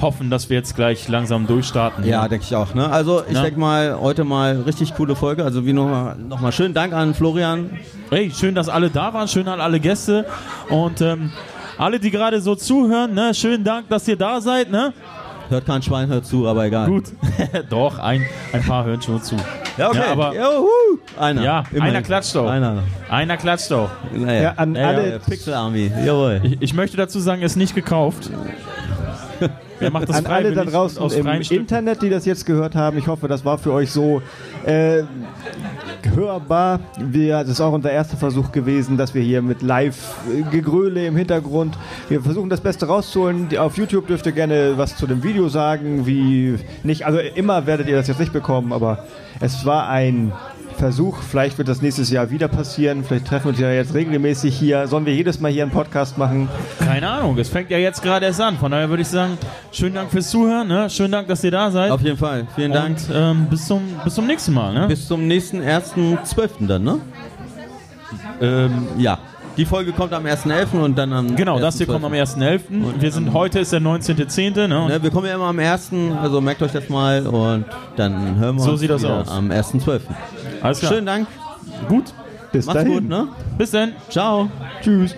hoffen, dass wir jetzt gleich langsam durchstarten. Ja, denke ich auch. Ne? Also ich Ja. denke mal, heute mal richtig coole Folge. Also wie nochmal noch mal schönen Dank an Florian. Hey, schön, dass alle da waren, schön an alle Gäste und ähm, alle, die gerade so zuhören, ne, schönen Dank, dass ihr da seid, ne? Hört kein Schwein, hört zu, aber egal. Gut. [LAUGHS] Doch, ein, ein paar hören schon zu. Ja, okay. Ja, aber- Juhu. Einer. Ja, Immerhin. einer klatscht auch. Einer. Einer klatscht auch. Naja. Ja, an Ja, alle Pixel Army. Jawohl. Ich, ich möchte dazu sagen, er ist nicht gekauft. Er macht das An alle da draußen aus im. Internet, die das jetzt gehört haben, ich hoffe, das war für euch so äh, hörbar. Wir, das ist auch unser erster Versuch gewesen, dass wir hier mit Live-Gegröle im Hintergrund, wir versuchen das Beste rauszuholen. Auf YouTube dürft ihr gerne was zu dem Video sagen, wie nicht, also immer werdet ihr das jetzt nicht bekommen, aber es war ein Versuch. Vielleicht wird das nächstes Jahr wieder passieren. Vielleicht treffen wir uns ja jetzt regelmäßig hier. Sollen wir jedes Mal hier einen Podcast machen? Keine Ahnung, es fängt ja jetzt gerade erst an. Von daher würde ich sagen, schönen Dank fürs Zuhören, ne? schönen Dank, dass ihr da seid. Auf jeden Fall. Vielen Dank. Und ähm, bis, zum, bis zum nächsten Mal. Ne? Bis zum nächsten 1.12. dann, ne? ähm, Ja. Die Folge kommt am 1.11. und dann am genau, das hier 1.12.. kommt am 1.11. Wir sind, heute ist der 19.10. Ne? Ne, wir kommen ja immer am 1., also merkt euch das mal und dann hören wir So uns sieht das wieder aus. am 1.12. Alles klar. Schönen Dank. Gut. Bis Macht's dahin. gut, ne? Bis dann. Ciao. Tschüss.